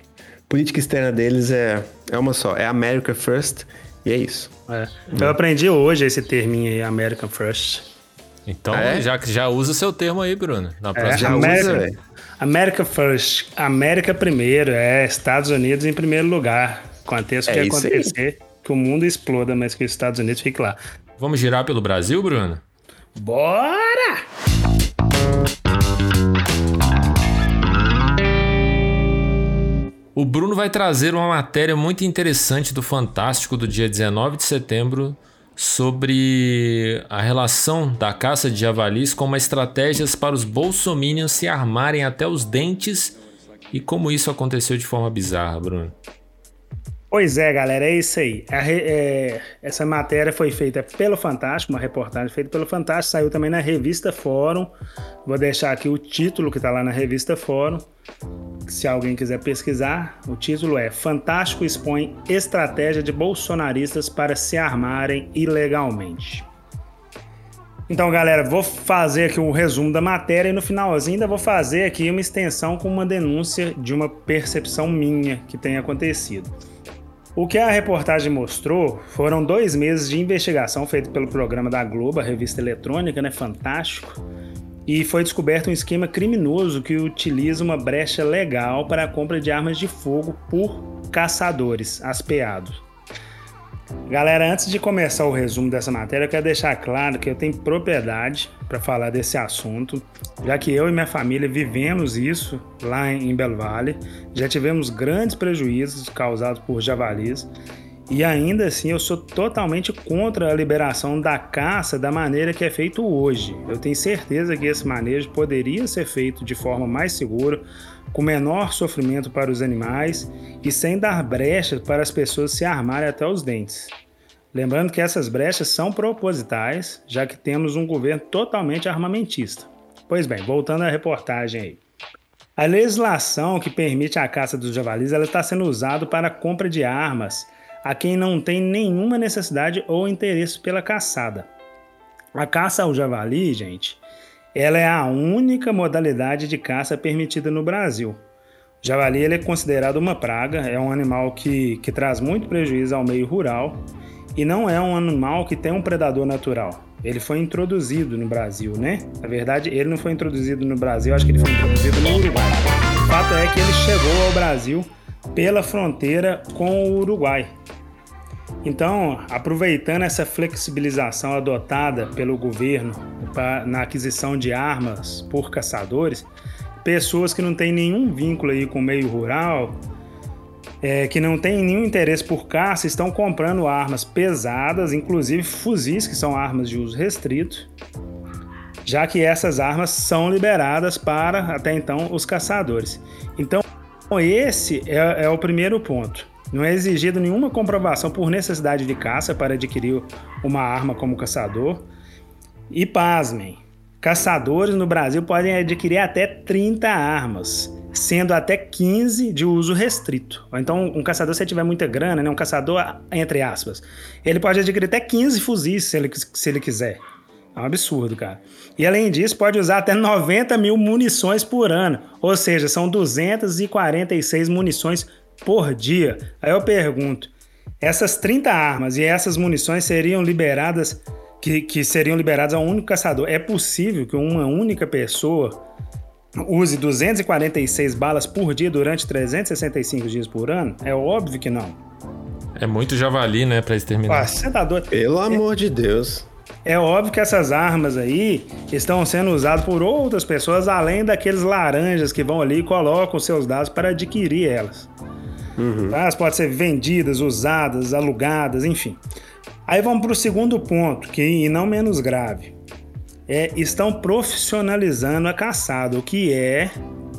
Política externa deles é, é uma só, é America First e é isso. É. Eu aprendi hoje esse terminho aí, American First. Então, é? já, já usa o seu termo aí, Bruno. Na é, próxima é, America, usa, America First. América primeiro, é. Estados Unidos em primeiro lugar. Aconteça o é que acontecer, aí. que o mundo exploda, mas que os Estados Unidos fique lá. Vamos girar pelo Brasil, Bruno? Bora! O Bruno vai trazer uma matéria muito interessante do Fantástico do dia 19 de setembro sobre a relação da caça de javalis como estratégias para os bolsominions se armarem até os dentes e como isso aconteceu de forma bizarra, Bruno. Pois é, galera, é isso aí. É, essa matéria foi feita pelo Fantástico, uma reportagem feita pelo Fantástico, saiu também na revista Fórum. Vou deixar aqui o título que está lá na revista Fórum. Se alguém quiser pesquisar, o título é Fantástico expõe estratégia de bolsonaristas para se armarem ilegalmente. Então, galera, vou fazer aqui um resumo da matéria e no finalzinho ainda vou fazer aqui uma extensão com uma denúncia de uma percepção minha que tem acontecido. O que a reportagem mostrou foram dois meses de investigação feito pelo programa da Globo, a revista eletrônica, né? Fantástico. E foi descoberto um esquema criminoso que utiliza uma brecha legal para a compra de armas de fogo por caçadores aspeados. Galera, antes de começar o resumo dessa matéria, eu quero deixar claro que eu tenho propriedade para falar desse assunto, já que eu e minha família vivemos isso lá em Belo Vale, já tivemos grandes prejuízos causados por javalis E ainda assim, eu sou totalmente contra a liberação da caça da maneira que é feito hoje. Eu tenho certeza que esse manejo poderia ser feito de forma mais segura, com menor sofrimento para os animais e sem dar brechas para as pessoas se armarem até os dentes. Lembrando que essas brechas são propositais, já que temos um governo totalmente armamentista. Pois bem, voltando à reportagem aí. A legislação que permite a caça dos javalis está sendo usada para a compra de armas a quem não tem nenhuma necessidade ou interesse pela caçada. A caça ao javali, gente, ela é a única modalidade de caça permitida no Brasil. O javali ele é considerado uma praga, é um animal que, que traz muito prejuízo ao meio rural e não é um animal que tem um predador natural. Ele foi introduzido no Brasil, né? Na verdade, ele não foi introduzido no Brasil, acho que ele foi introduzido no Uruguai. O fato é que ele chegou ao Brasil pela fronteira com o Uruguai. Então, aproveitando essa flexibilização adotada pelo governo na aquisição de armas por caçadores, pessoas que não têm nenhum vínculo aí com o meio rural, é, que não têm nenhum interesse por caça, estão comprando armas pesadas, inclusive fuzis, que são armas de uso restrito, já que essas armas são liberadas para, até então, os caçadores. Então, esse é, é o primeiro ponto. Não é exigido nenhuma comprovação por necessidade de caça para adquirir uma arma como caçador. E pasmem, caçadores no Brasil podem adquirir até 30 armas, sendo até 15 de uso restrito. Então, um caçador, se tiver muita grana, né, um caçador, entre aspas, ele pode adquirir até 15 fuzis se ele, se ele quiser. É um absurdo, cara. E além disso, pode usar até 90 mil munições por ano. Ou seja, são 246 munições por dia. Aí eu pergunto: essas 30 armas e essas munições seriam liberadas, que, que seriam liberadas a um único caçador. É possível que uma única pessoa use 246 balas por dia durante 365 dias por ano? É óbvio que não. É muito javali, né, pra exterminar. Ah, você tá doido? Pelo amor de Deus. É óbvio que essas armas aí estão sendo usadas por outras pessoas, além daqueles laranjas que vão ali e colocam seus dados para adquirir elas. Uhum. Elas podem ser vendidas, usadas, alugadas, enfim. Aí vamos para o segundo ponto, que e não menos grave. É, estão profissionalizando a caçada, o que é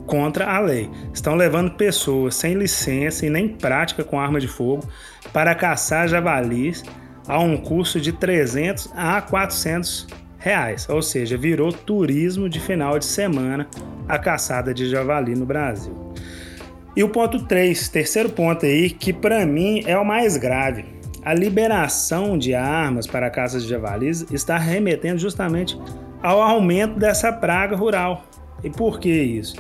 contra a lei. Estão levando pessoas sem licença e nem prática com arma de fogo para caçar javalis a um custo de 300 a 400 reais, ou seja, virou turismo de final de semana a caçada de javali no Brasil. E o ponto 3, terceiro ponto aí, que para mim é o mais grave. A liberação de armas para caças de javalis está remetendo justamente ao aumento dessa praga rural. E por que isso?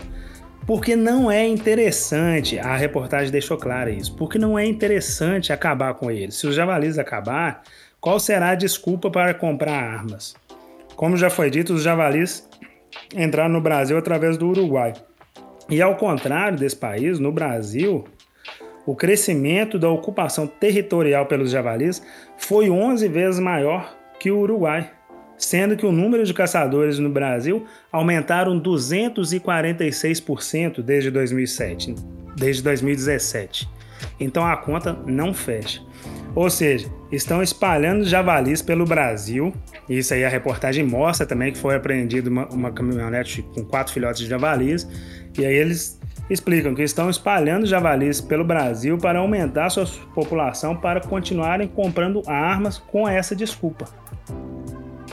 Porque não é interessante, a reportagem deixou claro isso, porque não é interessante acabar com eles. Se os javalis acabar, qual será a desculpa para comprar armas? Como já foi dito, os javalis entraram no Brasil através do Uruguai. E ao contrário desse país, no Brasil, o crescimento da ocupação territorial pelos javalis foi 11 vezes maior que o Uruguai, sendo que o número de caçadores no Brasil aumentaram 246% desde 2007, desde 2017. Então a conta não fecha. Ou seja, estão espalhando javalis pelo Brasil. Isso aí a reportagem mostra também que foi apreendido uma, uma caminhonete com quatro filhotes de javalis e aí eles explicam que estão espalhando javalis pelo Brasil para aumentar sua população para continuarem comprando armas com essa desculpa.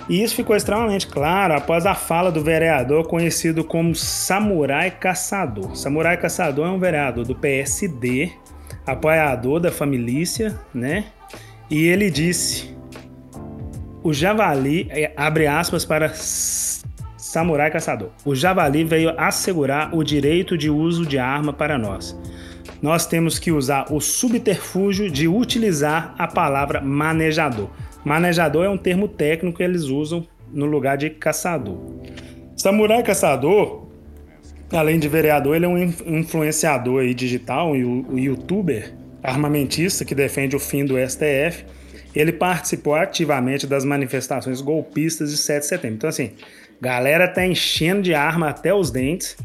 E isso ficou extremamente claro após a fala do vereador conhecido como Samurai Caçador. Samurai Caçador é um vereador do PSD, apoiador da família, né? E ele disse: o javali, é, abre aspas para Samurai Caçador. O javali veio assegurar o direito de uso de arma para nós. Nós temos que usar o subterfúgio de utilizar a palavra manejador. Manejador é um termo técnico que eles usam no lugar de caçador. Samurai Caçador, além de vereador, ele é um influenciador digital, um youtuber armamentista que defende o fim do STF. Ele participou ativamente das manifestações golpistas de 7 de setembro. Então, assim, Galera tá enchendo de arma até os dentes.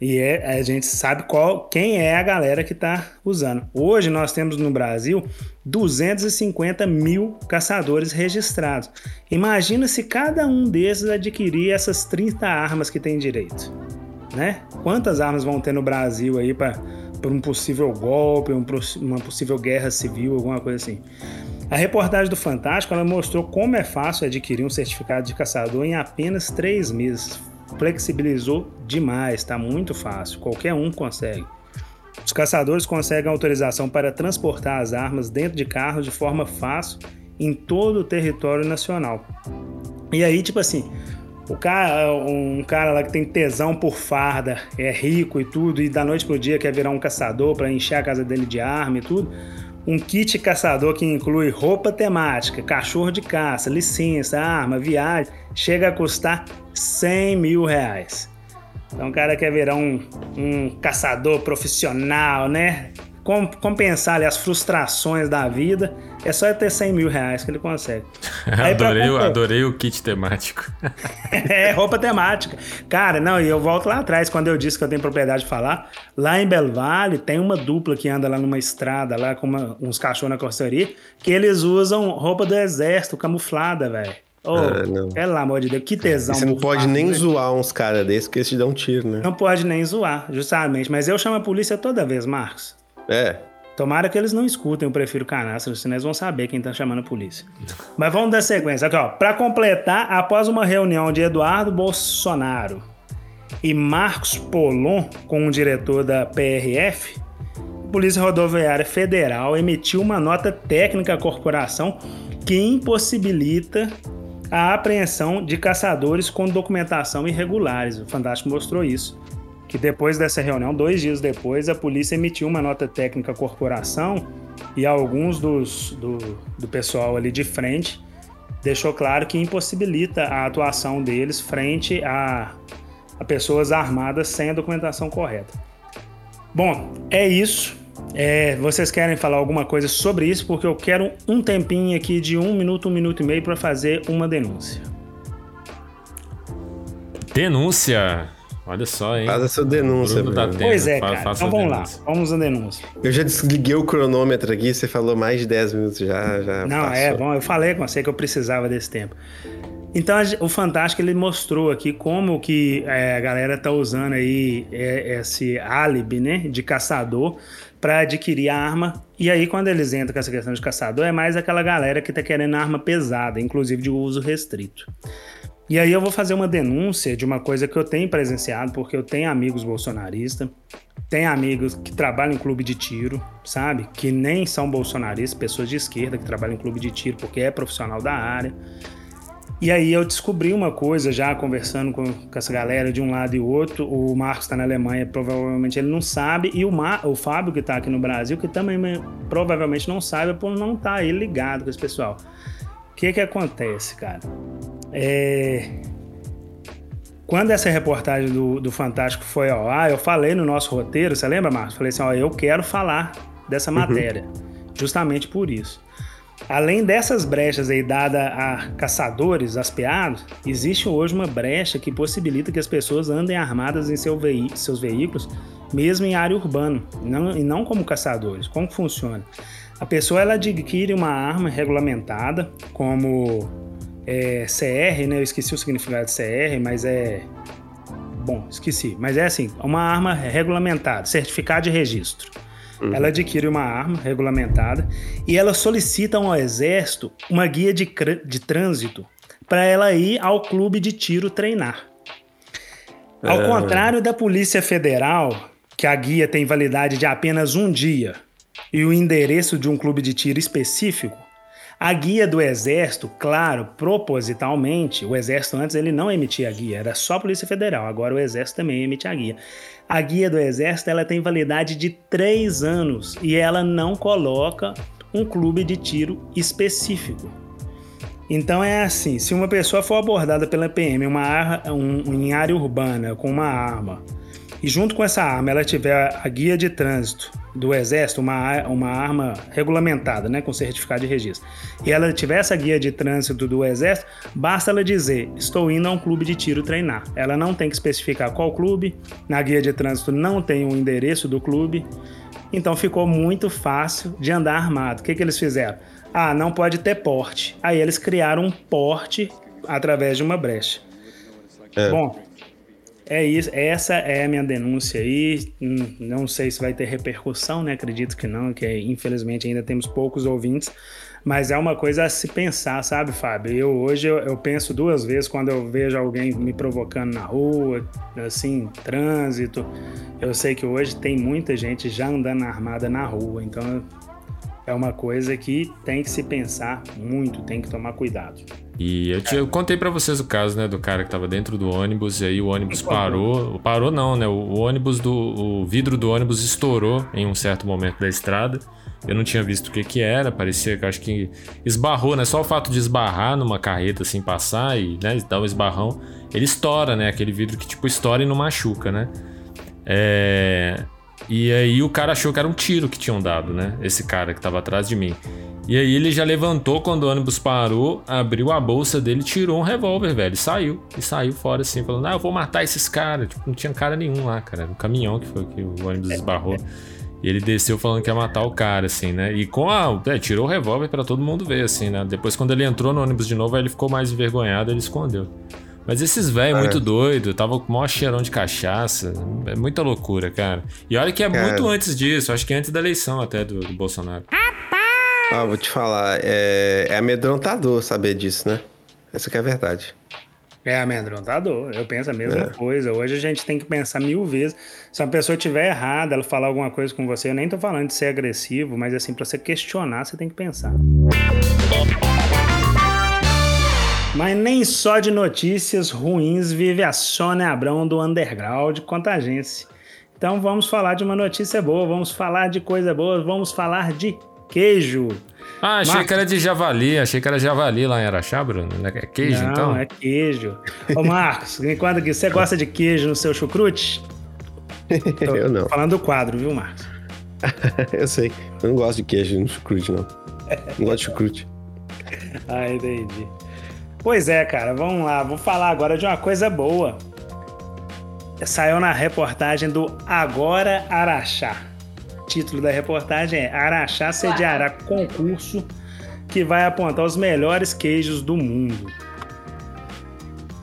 E é, a gente sabe qual, quem é a galera que está usando. Hoje nós temos no Brasil 250 mil caçadores registrados. Imagina se cada um desses adquirir essas 30 armas que tem direito. Né? Quantas armas vão ter no Brasil aí para um possível golpe, um, uma possível guerra civil, alguma coisa assim? A reportagem do Fantástico mostrou como é fácil adquirir um certificado de caçador em apenas três meses. Flexibilizou demais, está muito fácil, qualquer um consegue. Os caçadores conseguem autorização para transportar as armas dentro de carros de forma fácil em todo o território nacional. E aí, tipo assim, o cara, um cara lá que tem tesão por farda, é rico e tudo, e da noite pro dia quer virar um caçador para encher a casa dele de arma e tudo um kit caçador que inclui roupa temática, cachorro de caça, licença, arma, viagem, chega a custar 100 mil reais. Então o cara quer virar um, um caçador profissional, né? Compensar ali, as frustrações da vida, é só ter 100 mil reais que ele consegue. adorei, comprar... adorei o kit temático. é, roupa temática. Cara, não, e eu volto lá atrás, quando eu disse que eu tenho propriedade de falar, lá em Belo Vale tem uma dupla que anda lá numa estrada, lá com uma, uns cachorros na corceria, que eles usam roupa do exército, camuflada, velho. Oh, ah, pelo amor de Deus, que tesão. Você não pode nem né? zoar uns caras desses, porque eles te dão um tiro, né? Não pode nem zoar, justamente. Mas eu chamo a polícia toda vez, Marcos. É. Tomara que eles não escutem, eu prefiro canastro, senão eles vão saber quem tá chamando a polícia. Mas vamos dar sequência. Aqui, ó. Pra completar, após uma reunião de Eduardo Bolsonaro e Marcos Polon com o diretor da PRF, a Polícia Rodoviária Federal emitiu uma nota técnica à corporação que impossibilita a apreensão de caçadores com documentação irregulares. O Fantástico mostrou isso que depois dessa reunião, dois dias depois, a polícia emitiu uma nota técnica à corporação e alguns dos, do, do pessoal ali de frente deixou claro que impossibilita a atuação deles frente a, a pessoas armadas sem a documentação correta. Bom, é isso. É, vocês querem falar alguma coisa sobre isso? Porque eu quero um tempinho aqui de um minuto, um minuto e meio para fazer uma denúncia. Denúncia. Olha só, hein? Faz a sua denúncia, Bruno. Bruno. Pois é, cara. então vamos denúncia. lá. Vamos à denúncia. Eu já desliguei o cronômetro aqui, você falou mais de 10 minutos já. já Não, passou. é bom. Eu falei com você que eu precisava desse tempo. Então, o Fantástico ele mostrou aqui como que é, a galera tá usando aí é, esse álibi, né, de caçador para adquirir a arma. E aí, quando eles entram com essa questão de caçador, é mais aquela galera que tá querendo arma pesada, inclusive de uso restrito. E aí eu vou fazer uma denúncia de uma coisa que eu tenho presenciado, porque eu tenho amigos bolsonaristas, tenho amigos que trabalham em clube de tiro, sabe? Que nem são bolsonaristas, pessoas de esquerda que trabalham em clube de tiro porque é profissional da área. E aí eu descobri uma coisa já conversando com, com essa galera de um lado e outro. O Marcos está na Alemanha, provavelmente ele não sabe. E o, Mar, o Fábio, que está aqui no Brasil, que também provavelmente não sabe por não estar tá aí ligado com esse pessoal. O que que acontece, cara? É... Quando essa reportagem do, do Fantástico foi ao ar, eu falei no nosso roteiro, você lembra, Marcos? Falei assim, ó, eu quero falar dessa uhum. matéria, uhum. justamente por isso. Além dessas brechas aí dadas a caçadores, aspeados, existe hoje uma brecha que possibilita que as pessoas andem armadas em seu veí seus veículos, mesmo em área urbana, não, e não como caçadores. Como funciona? A pessoa ela adquire uma arma regulamentada, como é, CR, né? Eu esqueci o significado de CR, mas é. Bom, esqueci. Mas é assim: uma arma regulamentada, certificado de registro. Uhum. Ela adquire uma arma regulamentada e ela solicita ao exército uma guia de, de trânsito para ela ir ao clube de tiro treinar. Ao é... contrário da Polícia Federal, que a guia tem validade de apenas um dia e o endereço de um clube de tiro específico, a guia do Exército, claro, propositalmente, o Exército antes ele não emitia a guia, era só a Polícia Federal, agora o Exército também emite a guia. A guia do Exército ela tem validade de três anos e ela não coloca um clube de tiro específico. Então é assim, se uma pessoa for abordada pela PM uma um, em área urbana com uma arma e junto com essa arma ela tiver a guia de trânsito do Exército, uma, uma arma regulamentada, né, com certificado de registro, e ela tiver essa guia de trânsito do Exército, basta ela dizer: estou indo a um clube de tiro treinar. Ela não tem que especificar qual clube, na guia de trânsito não tem o um endereço do clube, então ficou muito fácil de andar armado. O que, que eles fizeram? Ah, não pode ter porte. Aí eles criaram um porte através de uma brecha. É. Bom, é isso, essa é a minha denúncia aí. Hum, não sei se vai ter repercussão, né? Acredito que não, que infelizmente ainda temos poucos ouvintes, mas é uma coisa a se pensar, sabe, Fábio? Eu hoje eu, eu penso duas vezes quando eu vejo alguém me provocando na rua, assim, trânsito. Eu sei que hoje tem muita gente já andando armada na rua, então é uma coisa que tem que se pensar muito, tem que tomar cuidado. E eu, te, eu contei para vocês o caso, né, do cara que tava dentro do ônibus e aí o ônibus parou. Parou não, né? O, o ônibus do o vidro do ônibus estourou em um certo momento da estrada. Eu não tinha visto o que que era, parecia que acho que esbarrou, né? Só o fato de esbarrar numa carreta assim passar e, né, dar um esbarrão, ele estoura, né? Aquele vidro que tipo estoura e não machuca, né? É... E aí o cara achou que era um tiro que tinham dado, né? Esse cara que tava atrás de mim. E aí ele já levantou quando o ônibus parou, abriu a bolsa dele, tirou um revólver, velho, e saiu. E saiu fora assim, falando: "Ah, eu vou matar esses caras". Tipo, não tinha cara nenhum lá, cara. Um caminhão que foi que o ônibus esbarrou. E ele desceu falando que ia matar o cara, assim, né? E com a. É, tirou o revólver para todo mundo ver, assim, né? Depois, quando ele entrou no ônibus de novo, aí ele ficou mais envergonhado, ele escondeu. Mas esses velhos é. muito doido, tava com o maior cheirão de cachaça. É muita loucura, cara. E olha que é cara. muito antes disso, acho que antes da eleição até do, do Bolsonaro. Ah, vou te falar, é, é amedrontador saber disso, né? Essa que é a verdade. É amedrontador, eu penso a mesma é. coisa. Hoje a gente tem que pensar mil vezes. Se uma pessoa estiver errada, ela falar alguma coisa com você, eu nem tô falando de ser agressivo, mas assim, pra você questionar, você tem que pensar. Mas nem só de notícias ruins vive a Sônia Abrão do Underground Contagência. Então vamos falar de uma notícia boa, vamos falar de coisa boa, vamos falar de queijo. Ah, achei Marcos... que era de javali, achei que era javali lá em Araxá, Bruno. É queijo, Não, então? é queijo. Ô, Marcos, me conta aqui, você gosta de queijo no seu chucrute? eu não. Falando do quadro, viu, Marcos? eu sei. Eu não gosto de queijo no chucrute, não. Não gosto de chucrute. ah, entendi. Pois é, cara, vamos lá. Vou falar agora de uma coisa boa. Saiu na reportagem do Agora Araxá. O título da reportagem é Araxá sediará concurso que vai apontar os melhores queijos do mundo.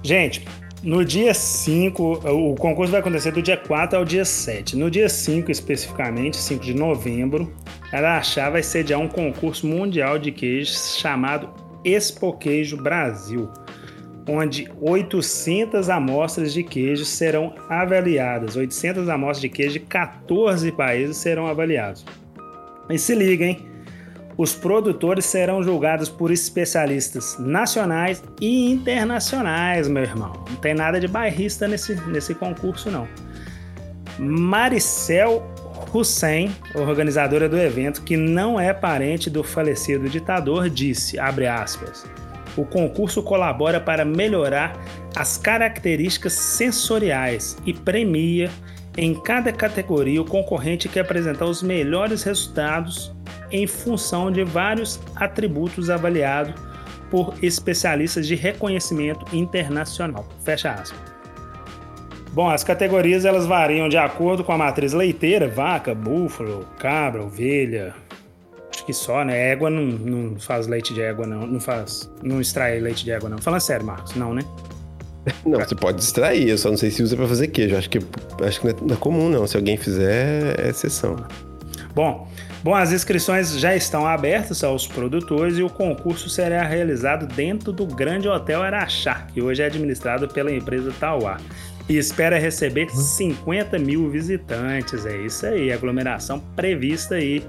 Gente, no dia 5, o concurso vai acontecer do dia 4 ao dia 7. No dia 5, especificamente, 5 de novembro, Araxá vai sediar um concurso mundial de queijos chamado Expo Queijo Brasil, onde 800 amostras de queijo serão avaliadas. 800 amostras de queijo de 14 países serão avaliados. E se liga, hein? Os produtores serão julgados por especialistas nacionais e internacionais, meu irmão. Não tem nada de bairrista nesse, nesse concurso, não. Maricel Hussein, organizadora do evento, que não é parente do falecido ditador, disse, aspas, o concurso colabora para melhorar as características sensoriais e premia em cada categoria o concorrente que apresentar os melhores resultados em função de vários atributos avaliados por especialistas de reconhecimento internacional. Fecha aspas. Bom, as categorias elas variam de acordo com a matriz leiteira, vaca, búfalo, cabra, ovelha. Acho que só, né? Égua não, não faz leite de égua, não. Não faz. Não extrai leite de égua, não. Falando sério, Marcos, não, né? Não, você pode extrair, eu só não sei se usa para fazer queijo. Acho que, acho que não é comum, não. Se alguém fizer, é exceção. Bom, bom, as inscrições já estão abertas aos produtores e o concurso será realizado dentro do Grande Hotel Araxá, que hoje é administrado pela empresa Tauá e espera receber 50 mil visitantes. É isso aí, aglomeração prevista aí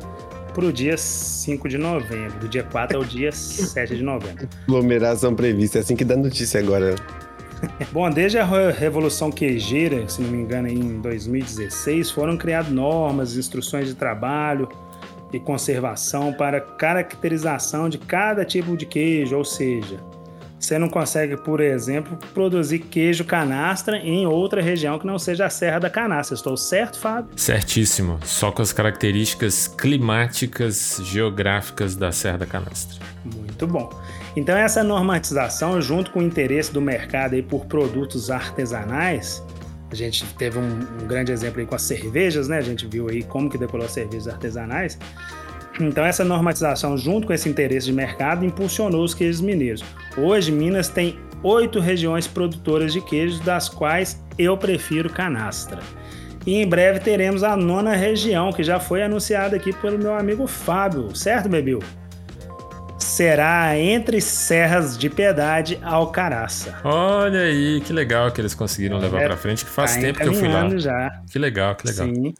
para o dia 5 de novembro, do dia 4 ao dia 7 de novembro. Aglomeração prevista, é assim que dá notícia agora. Bom, desde a Revolução Queijeira, se não me engano, em 2016, foram criadas normas, instruções de trabalho e conservação para caracterização de cada tipo de queijo, ou seja, você não consegue, por exemplo, produzir queijo canastra em outra região que não seja a Serra da Canastra. Estou certo, Fábio? Certíssimo. Só com as características climáticas, geográficas da Serra da Canastra. Muito bom. Então essa normatização, junto com o interesse do mercado aí por produtos artesanais, a gente teve um, um grande exemplo aí com as cervejas, né? A gente viu aí como que decolou as cervejas artesanais. Então, essa normatização, junto com esse interesse de mercado, impulsionou os queijos mineiros. Hoje, Minas tem oito regiões produtoras de queijos, das quais eu prefiro canastra. E em breve teremos a nona região, que já foi anunciada aqui pelo meu amigo Fábio, certo, Bebil? Será entre Serras de Piedade ao Caraça. Olha aí, que legal que eles conseguiram levar é, para frente, que faz tá tempo que eu fui lá. Já. Que legal, que legal. Sim.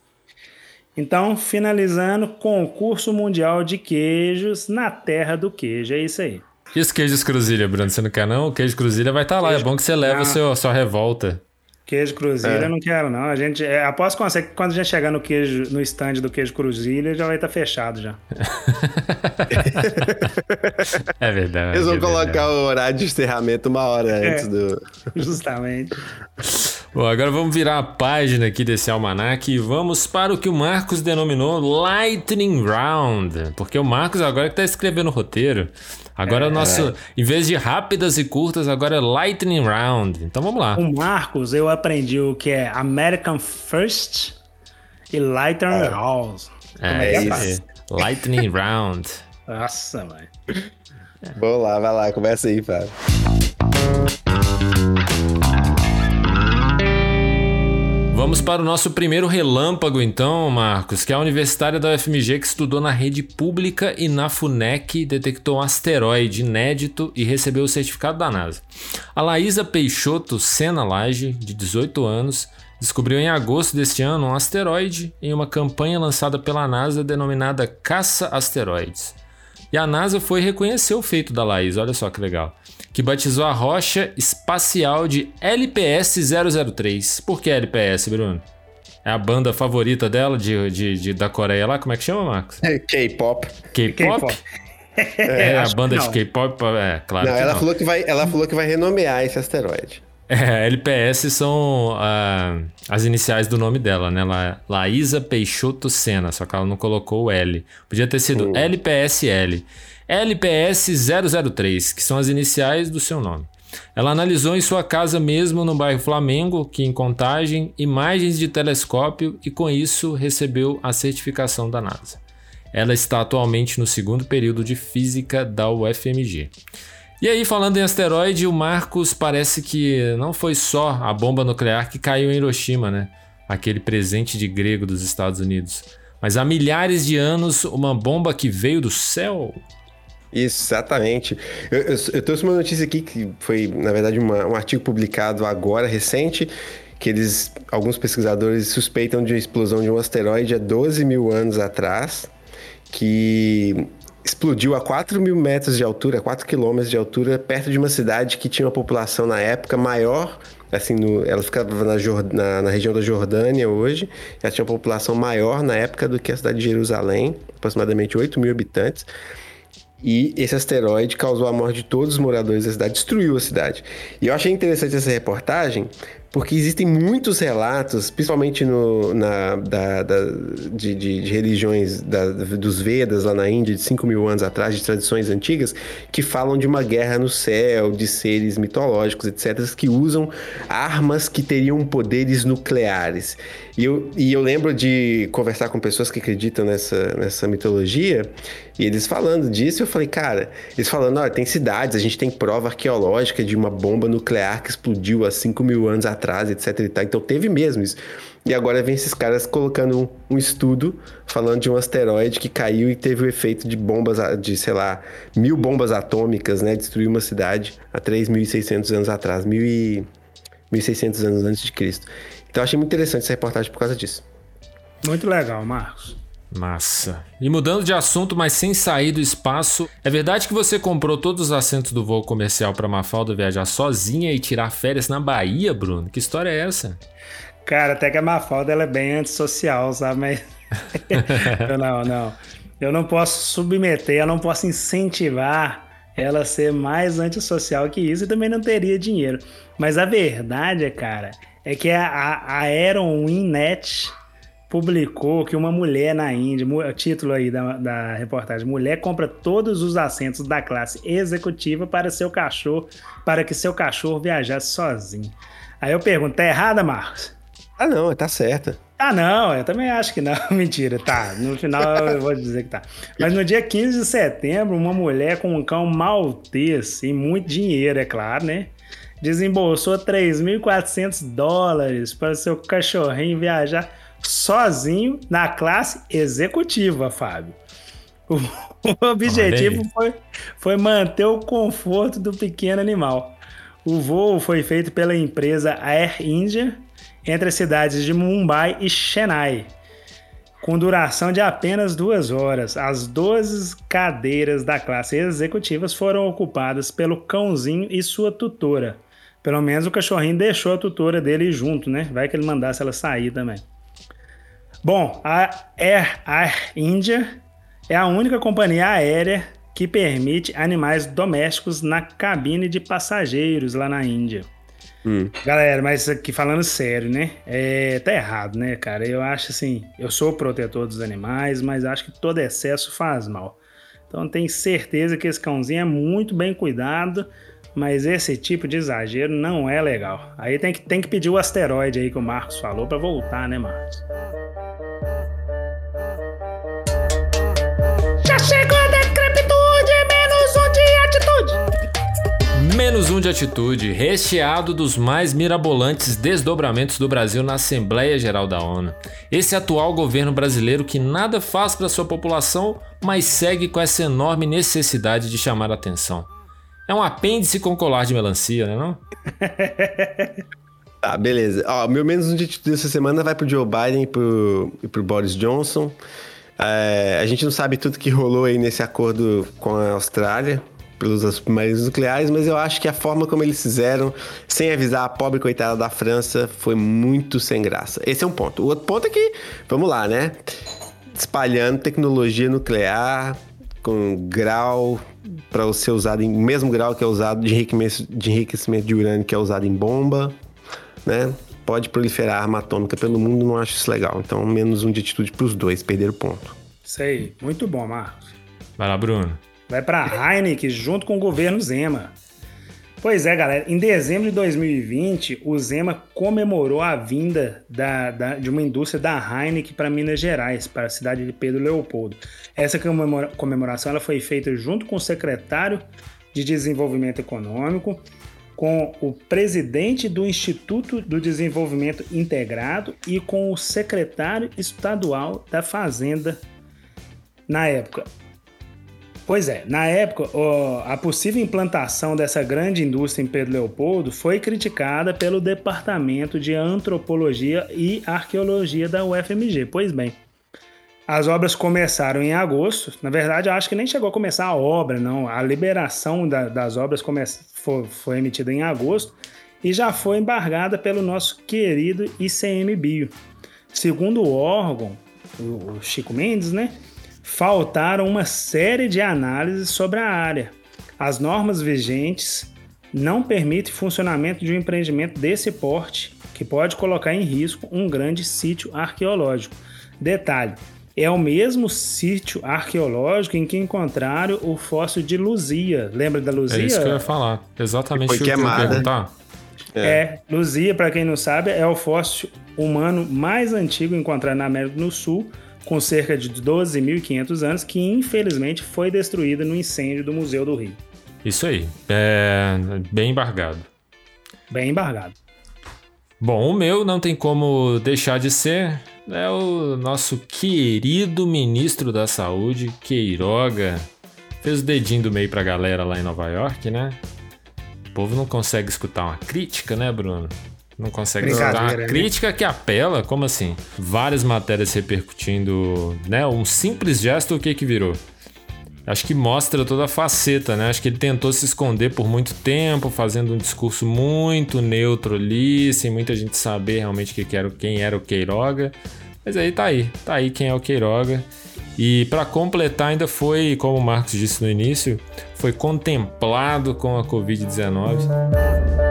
Então, finalizando, concurso mundial de queijos na terra do queijo. É isso aí. E os queijos cruzilha, Bruno? Você não quer não? O queijo cruzilha vai estar tá lá. É bom que você leva a seu, sua revolta. Queijo cruzilha é. eu não quero, não. A gente, é, aposto que quando a gente chegar no queijo, no stand do queijo cruzilha, já vai estar tá fechado já. é verdade. Eles vão é colocar verdade. o horário de encerramento uma hora é, antes do. Justamente. Bom, agora vamos virar a página aqui desse almanac e vamos para o que o Marcos denominou Lightning Round. Porque o Marcos agora que está escrevendo o roteiro. Agora é, o nosso, é. em vez de rápidas e curtas, agora é Lightning Round. Então vamos lá. O Marcos, eu aprendi o que é American First e Lightning é. Round. É, é isso. Lightning Round. Nossa, mãe. Vamos lá, vai lá, começa aí, Fábio. Vamos para o nosso primeiro relâmpago, então, Marcos, que é a universitária da UFMG que estudou na rede pública e na FUNEC detectou um asteroide inédito e recebeu o certificado da NASA. A Laísa Peixoto Sena Lage, de 18 anos, descobriu em agosto deste ano um asteroide em uma campanha lançada pela NASA denominada Caça Asteroides. E a NASA foi reconhecer o feito da Laís, olha só que legal que batizou a rocha espacial de LPS-003. Por que LPS, Bruno? É a banda favorita dela de, de, de da Coreia lá? Como é que chama, Marcos? É K-pop. K-pop? É, a banda de K-pop, é, claro. Não, ela, não. Falou que vai, ela falou que vai renomear esse asteroide. É, LPS são uh, as iniciais do nome dela, né? La, Laísa Peixoto Sena, só que ela não colocou o L. Podia ter sido hum. LPSL. LPS-003, que são as iniciais do seu nome. Ela analisou em sua casa mesmo no bairro Flamengo, que em Contagem, imagens de telescópio e com isso recebeu a certificação da NASA. Ela está atualmente no segundo período de física da UFMG. E aí, falando em asteroide, o Marcos parece que não foi só a bomba nuclear que caiu em Hiroshima, né? Aquele presente de grego dos Estados Unidos. Mas há milhares de anos, uma bomba que veio do céu Exatamente. Eu, eu, eu, trouxe uma notícia aqui que foi, na verdade, uma, um artigo publicado agora, recente, que eles, alguns pesquisadores suspeitam de uma explosão de um asteroide há 12 mil anos atrás, que explodiu a 4 mil metros de altura, 4 quilômetros de altura, perto de uma cidade que tinha uma população na época maior. Assim, no, ela ficava na, na, na, região da Jordânia hoje. Ela tinha uma população maior na época do que a cidade de Jerusalém, aproximadamente 8 mil habitantes. E esse asteroide causou a morte de todos os moradores da cidade, destruiu a cidade. E eu achei interessante essa reportagem, porque existem muitos relatos, principalmente no, na, da, da, de, de, de, religiões da, dos Vedas lá na Índia, de 5 mil anos atrás, de tradições antigas, que falam de uma guerra no céu, de seres mitológicos, etc., que usam armas que teriam poderes nucleares. E eu, e eu lembro de conversar com pessoas que acreditam nessa, nessa mitologia, e eles falando disso, eu falei, cara, eles falando, olha, tem cidades, a gente tem prova arqueológica de uma bomba nuclear que explodiu há 5 mil anos atrás, etc e tal. Então teve mesmo isso. E agora vem esses caras colocando um, um, estudo falando de um asteroide que caiu e teve o efeito de bombas, de sei lá, mil bombas atômicas, né? Destruiu uma cidade há 3.600 anos atrás, 1.600 anos antes de Cristo. Então achei muito interessante essa reportagem por causa disso. Muito legal, Marcos. Massa. E mudando de assunto, mas sem sair do espaço, é verdade que você comprou todos os assentos do voo comercial para Mafalda viajar sozinha e tirar férias na Bahia, Bruno? Que história é essa? Cara, até que a Mafalda ela é bem antissocial, sabe? Mas... não, não. Eu não posso submeter, eu não posso incentivar ela ser mais antissocial que isso e também não teria dinheiro. Mas a verdade, cara, é que a, a Aeron Winnet publicou que uma mulher na Índia, o título aí da, da reportagem, mulher compra todos os assentos da classe executiva para seu cachorro, para que seu cachorro viajasse sozinho. Aí eu pergunto, tá errada, Marcos? Ah, não, tá certa. Ah, não, eu também acho que não. Mentira, tá. No final eu vou dizer que tá. Mas no dia 15 de setembro, uma mulher com um cão maltês e muito dinheiro, é claro, né? Desembolsou 3.400 dólares para seu cachorrinho viajar sozinho na classe executiva, Fábio. O, o objetivo foi, foi manter o conforto do pequeno animal. O voo foi feito pela empresa Air India entre as cidades de Mumbai e Chennai, com duração de apenas duas horas. As 12 cadeiras da classe executivas foram ocupadas pelo cãozinho e sua tutora. Pelo menos o cachorrinho deixou a tutora dele junto, né? Vai que ele mandasse ela sair também. Bom, a Air, Air India é a única companhia aérea que permite animais domésticos na cabine de passageiros lá na Índia. Hum. Galera, mas aqui falando sério, né? É, tá errado, né, cara? Eu acho assim, eu sou protetor dos animais, mas acho que todo excesso faz mal. Então tenho certeza que esse cãozinho é muito bem cuidado, mas esse tipo de exagero não é legal. Aí tem que, tem que pedir o asteroide aí que o Marcos falou para voltar, né, Marcos? Já chegou a decrepitude, menos um de atitude! Menos um de atitude, recheado dos mais mirabolantes desdobramentos do Brasil na Assembleia Geral da ONU. Esse atual governo brasileiro que nada faz para sua população, mas segue com essa enorme necessidade de chamar a atenção. É um apêndice com colar de melancia, né não? Ah, beleza. Ó, meu menos um de atitude essa semana vai pro Joe Biden e pro, e pro Boris Johnson. É, a gente não sabe tudo que rolou aí nesse acordo com a Austrália, pelos submarinos nucleares, mas eu acho que a forma como eles fizeram, sem avisar a pobre coitada da França, foi muito sem graça. Esse é um ponto. O outro ponto é que, vamos lá, né? Espalhando tecnologia nuclear com grau para ser usado em mesmo grau que é usado de enriquecimento, de enriquecimento de urânio que é usado em bomba, né? Pode proliferar arma atômica pelo mundo, não acho isso legal. Então, menos um de atitude para os dois, perder o ponto. Isso aí, muito bom, Marcos. Vai lá, Bruno vai para a Heineken junto com o governo Zema. Pois é, galera. Em dezembro de 2020, o Zema comemorou a vinda da, da, de uma indústria da Heineken para Minas Gerais, para a cidade de Pedro Leopoldo. Essa comemora, comemoração ela foi feita junto com o secretário de Desenvolvimento Econômico, com o presidente do Instituto do Desenvolvimento Integrado e com o secretário estadual da Fazenda na época. Pois é, na época, a possível implantação dessa grande indústria em Pedro Leopoldo foi criticada pelo Departamento de Antropologia e Arqueologia da UFMG. Pois bem, as obras começaram em agosto. Na verdade, acho que nem chegou a começar a obra, não. A liberação da, das obras come... foi, foi emitida em agosto e já foi embargada pelo nosso querido ICMBio. Segundo o órgão, o Chico Mendes, né? Faltaram uma série de análises sobre a área. As normas vigentes não permitem funcionamento de um empreendimento desse porte, que pode colocar em risco um grande sítio arqueológico. Detalhe: é o mesmo sítio arqueológico em que encontraram o fóssil de Luzia. Lembra da Luzia? É isso que eu ia falar. Exatamente Foi o que eu ia perguntar. É, é Luzia, para quem não sabe, é o fóssil humano mais antigo encontrado na América do Sul com cerca de 12.500 anos, que infelizmente foi destruída no incêndio do Museu do Rio. Isso aí, é bem embargado. Bem embargado. Bom, o meu não tem como deixar de ser é o nosso querido ministro da Saúde, Queiroga. Fez o dedinho do meio pra galera lá em Nova York, né? O povo não consegue escutar uma crítica, né, Bruno? Não consegue escutar uma né? crítica que apela, como assim? Várias matérias repercutindo, né? Um simples gesto, o que que virou? Acho que mostra toda a faceta, né? Acho que ele tentou se esconder por muito tempo, fazendo um discurso muito neutro ali, sem muita gente saber realmente que era, quem era o Queiroga. Mas aí tá aí, tá aí quem é o Queiroga. E para completar, ainda foi, como o Marcos disse no início, foi contemplado com a Covid-19.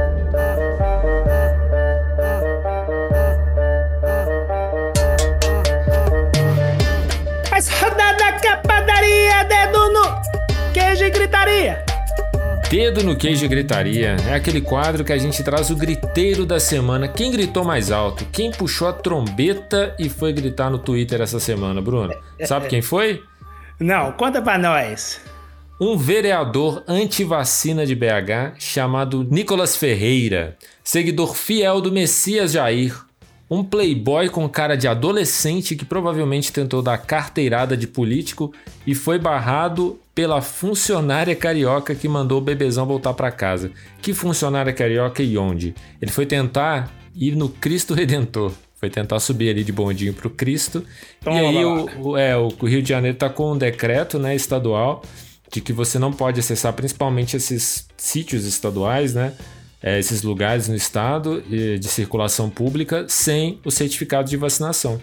Queijo e gritaria. Dedo no queijo e gritaria é aquele quadro que a gente traz o griteiro da semana. Quem gritou mais alto? Quem puxou a trombeta e foi gritar no Twitter essa semana, Bruno? Sabe quem foi? Não, conta pra nós. Um vereador anti-vacina de BH chamado Nicolas Ferreira, seguidor fiel do Messias Jair, um playboy com cara de adolescente que provavelmente tentou dar carteirada de político e foi barrado pela funcionária carioca que mandou o bebezão voltar para casa. Que funcionária carioca e onde? Ele foi tentar ir no Cristo Redentor. Foi tentar subir ali de bondinho pro Cristo. Toma e aí o, o- é, o Rio de Janeiro tá com um decreto né, estadual de que você não pode acessar principalmente esses sítios estaduais, né? É, esses lugares no estado eh, de circulação pública sem o certificado de vacinação.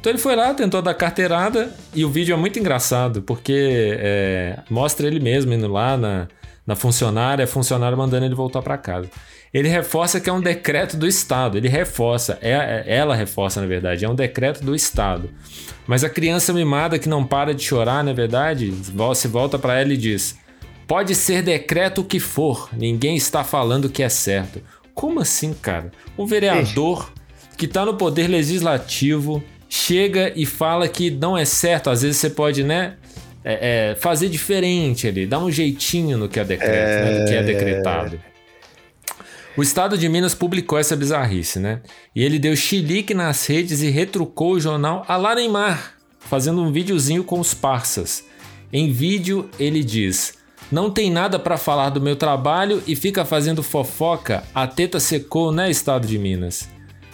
Então ele foi lá, tentou dar carteirada e o vídeo é muito engraçado porque é, mostra ele mesmo indo lá na, na funcionária, a funcionária mandando ele voltar para casa. Ele reforça que é um decreto do Estado, ele reforça, é, é- ela reforça na verdade, é um decreto do Estado. Mas a criança mimada que não para de chorar, na verdade, você volta para ela e diz: Pode ser decreto o que for, ninguém está falando que é certo. Como assim, cara? Um vereador que está no poder legislativo chega e fala que não é certo. Às vezes você pode, né? é, é, fazer diferente ali, dar um jeitinho no que é decreto, né, do que é decretado. O estado de Minas publicou essa bizarrice, né? E ele deu chilique nas redes e retrucou o jornal a lá Neymar, fazendo um videozinho com os parças. Em vídeo, ele diz: Não tem nada pra falar do meu trabalho e fica fazendo fofoca. A teta secou, né, estado de Minas?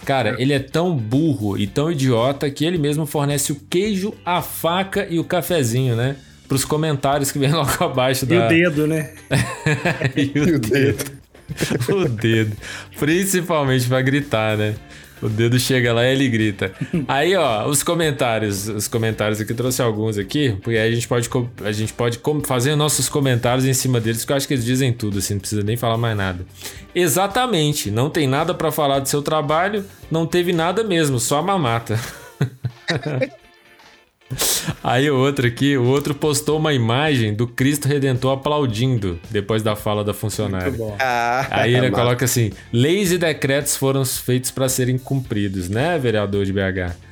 Cara, ele é tão burro e tão idiota que ele mesmo fornece o queijo, a faca e o cafezinho, né? Pros comentários que vem logo abaixo E da. o dedo, né? e o dedo. o dedo. Principalmente pra gritar, né? O dedo chega lá e ele grita. Aí, ó, os comentários. Os comentários aqui, trouxe alguns aqui, porque aí a gente pode, a gente pode fazer nossos comentários em cima deles, porque eu acho que eles dizem tudo, assim, não precisa nem falar mais nada. Exatamente, não tem nada pra falar do seu trabalho, não teve nada mesmo, só a mamata. Aí o outro aqui, o outro postou uma imagem do Cristo Redentor aplaudindo depois da fala da funcionária. Muito bom. Ah, Aí ele coloca assim: leis e decretos foram feitos para serem cumpridos, né, vereador de BH?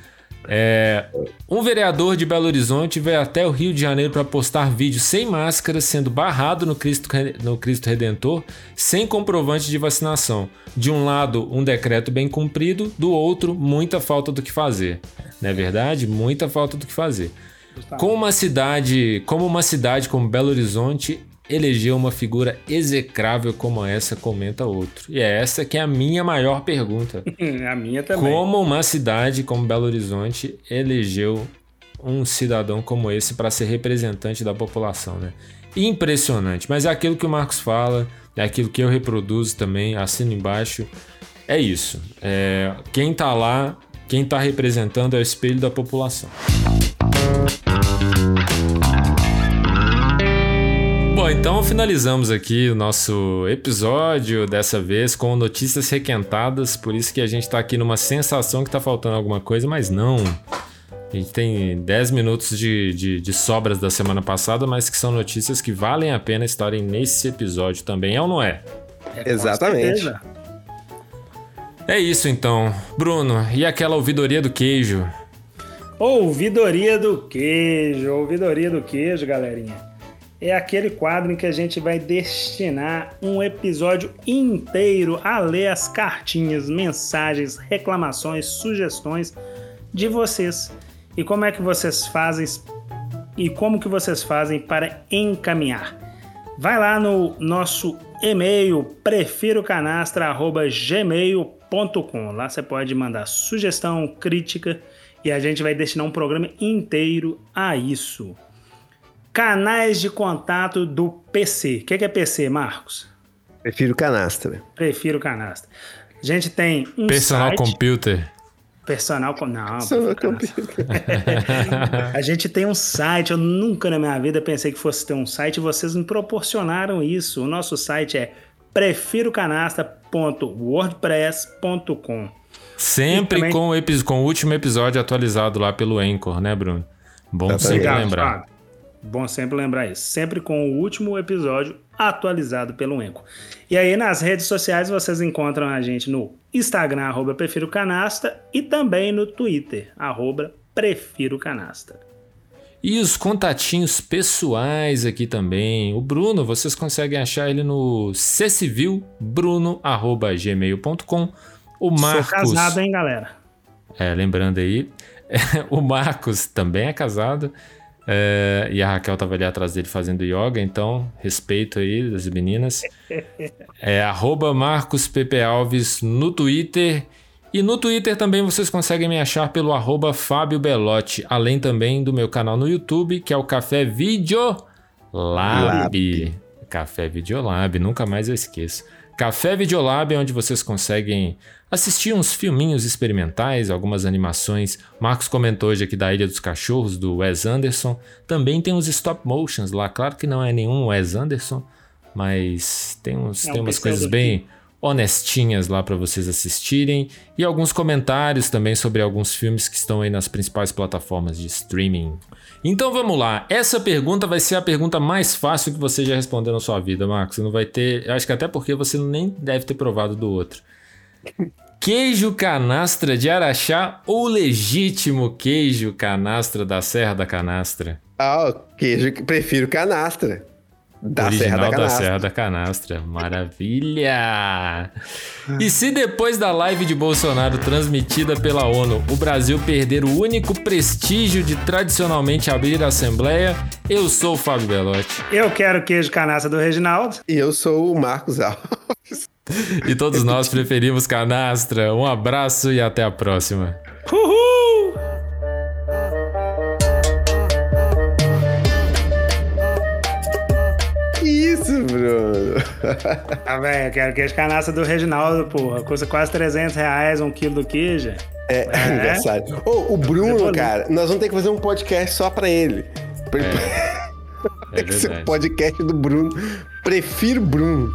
É, um vereador de Belo Horizonte veio até o Rio de Janeiro para postar vídeo sem máscara, sendo barrado no Cristo, no Cristo Redentor, sem comprovante de vacinação. De um lado, um decreto bem cumprido, do outro, muita falta do que fazer. Não é verdade? Muita falta do que fazer. Com uma cidade, como uma cidade como Belo Horizonte elegeu uma figura execrável como essa, comenta outro. E é essa que é a minha maior pergunta. A minha também. Como uma cidade como Belo Horizonte elegeu um cidadão como esse para ser representante da população, né? Impressionante, mas é aquilo que o Marcos fala, é aquilo que eu reproduzo também, assino embaixo. É isso. É, quem tá lá, quem tá representando é o espelho da população. Bom, então finalizamos aqui o nosso episódio dessa vez com notícias requentadas, por isso que a gente tá aqui numa sensação que tá faltando alguma coisa, mas não. A gente tem 10 minutos de, de, de sobras da semana passada, mas que são notícias que valem a pena estarem nesse episódio também, é ou não é? Exatamente. Certeza. É isso então. Bruno, e aquela ouvidoria do queijo? Ouvidoria do queijo, ouvidoria do queijo, galerinha. É aquele quadro em que a gente vai destinar um episódio inteiro a ler as cartinhas, mensagens, reclamações, sugestões de vocês. E como é que vocês fazem e como que vocês fazem para encaminhar? Vai lá no nosso e-mail prefirocanastrا@gmail.com. Lá você pode mandar sugestão, crítica e a gente vai destinar um programa inteiro a isso. Canais de contato do PC. O que que é PC, Marcos? Prefiro canastra. Prefiro canastra. A gente tem um Personal site. Computer. Personal com. Não, Personal computer. a gente tem um site. Eu nunca na minha vida pensei que fosse ter um site. Vocês me proporcionaram isso. O nosso site é prefirocanasta.wordpress.com. Sempre também- com, o epi- com o último episódio atualizado lá pelo Anchor, né, Bruno? Bom Exatamente. sempre lembrar. Bom sempre lembrar isso. Sempre com o último episódio atualizado pelo Enco. E aí nas redes sociais vocês encontram a gente no Instagram, arroba Prefiro Canasta, e também no Twitter, arroba Prefiro Canasta. E os contatinhos pessoais aqui também. O Bruno, vocês conseguem achar ele no ccivilbruno.gmail.com. O Marcos. Sou casado, hein, galera? É, lembrando aí, o Marcos também é casado. É, e a Raquel tava ali atrás dele fazendo yoga, então respeito aí das meninas. É arroba Marcos Pepe Alves no Twitter. E no Twitter também vocês conseguem me achar pelo arroba Fábio Belotti, além também do meu canal no YouTube, que é o Café Video Lab. Café Videolab, nunca mais eu esqueço. Café Videolab é onde vocês conseguem assistir uns filminhos experimentais, algumas animações. Marcos comentou hoje aqui da Ilha dos Cachorros, do Wes Anderson. Também tem uns stop motions lá. Claro que não é nenhum Wes Anderson, mas tem, uns, É um tem umas coisas bem honestinhas lá para vocês assistirem. E alguns comentários também sobre alguns filmes que estão aí nas principais plataformas de streaming. Então vamos lá. Essa pergunta vai ser a pergunta mais fácil que você já respondeu na sua vida, Marcos. Você não vai ter. Acho que até porque você nem deve ter provado do outro. Queijo canastra de Araxá ou legítimo queijo canastra da Serra da Canastra? Ah, queijo que prefiro canastra. Da Original Serra da da Canastra. Serra da Canastra. Maravilha! E se depois da live de Bolsonaro transmitida pela ONU, o Brasil perder o único prestígio de tradicionalmente abrir a Assembleia, eu sou o Fábio Belotti. Eu quero queijo canasta do Reginaldo. E eu sou o Marcos Alves. E todos nós preferimos canastra. Um abraço e até a próxima. Uhul! Bruno? Ah, velho, eu quero queijo canasta do Reginaldo, porra. Custa quase 300 reais um quilo do queijo. É, aniversário. Ô, o Bruno, cara, nós vamos ter que fazer um podcast só pra ele. Pra ele- É Tem que ser verdade. o podcast do Bruno. Prefiro Bruno.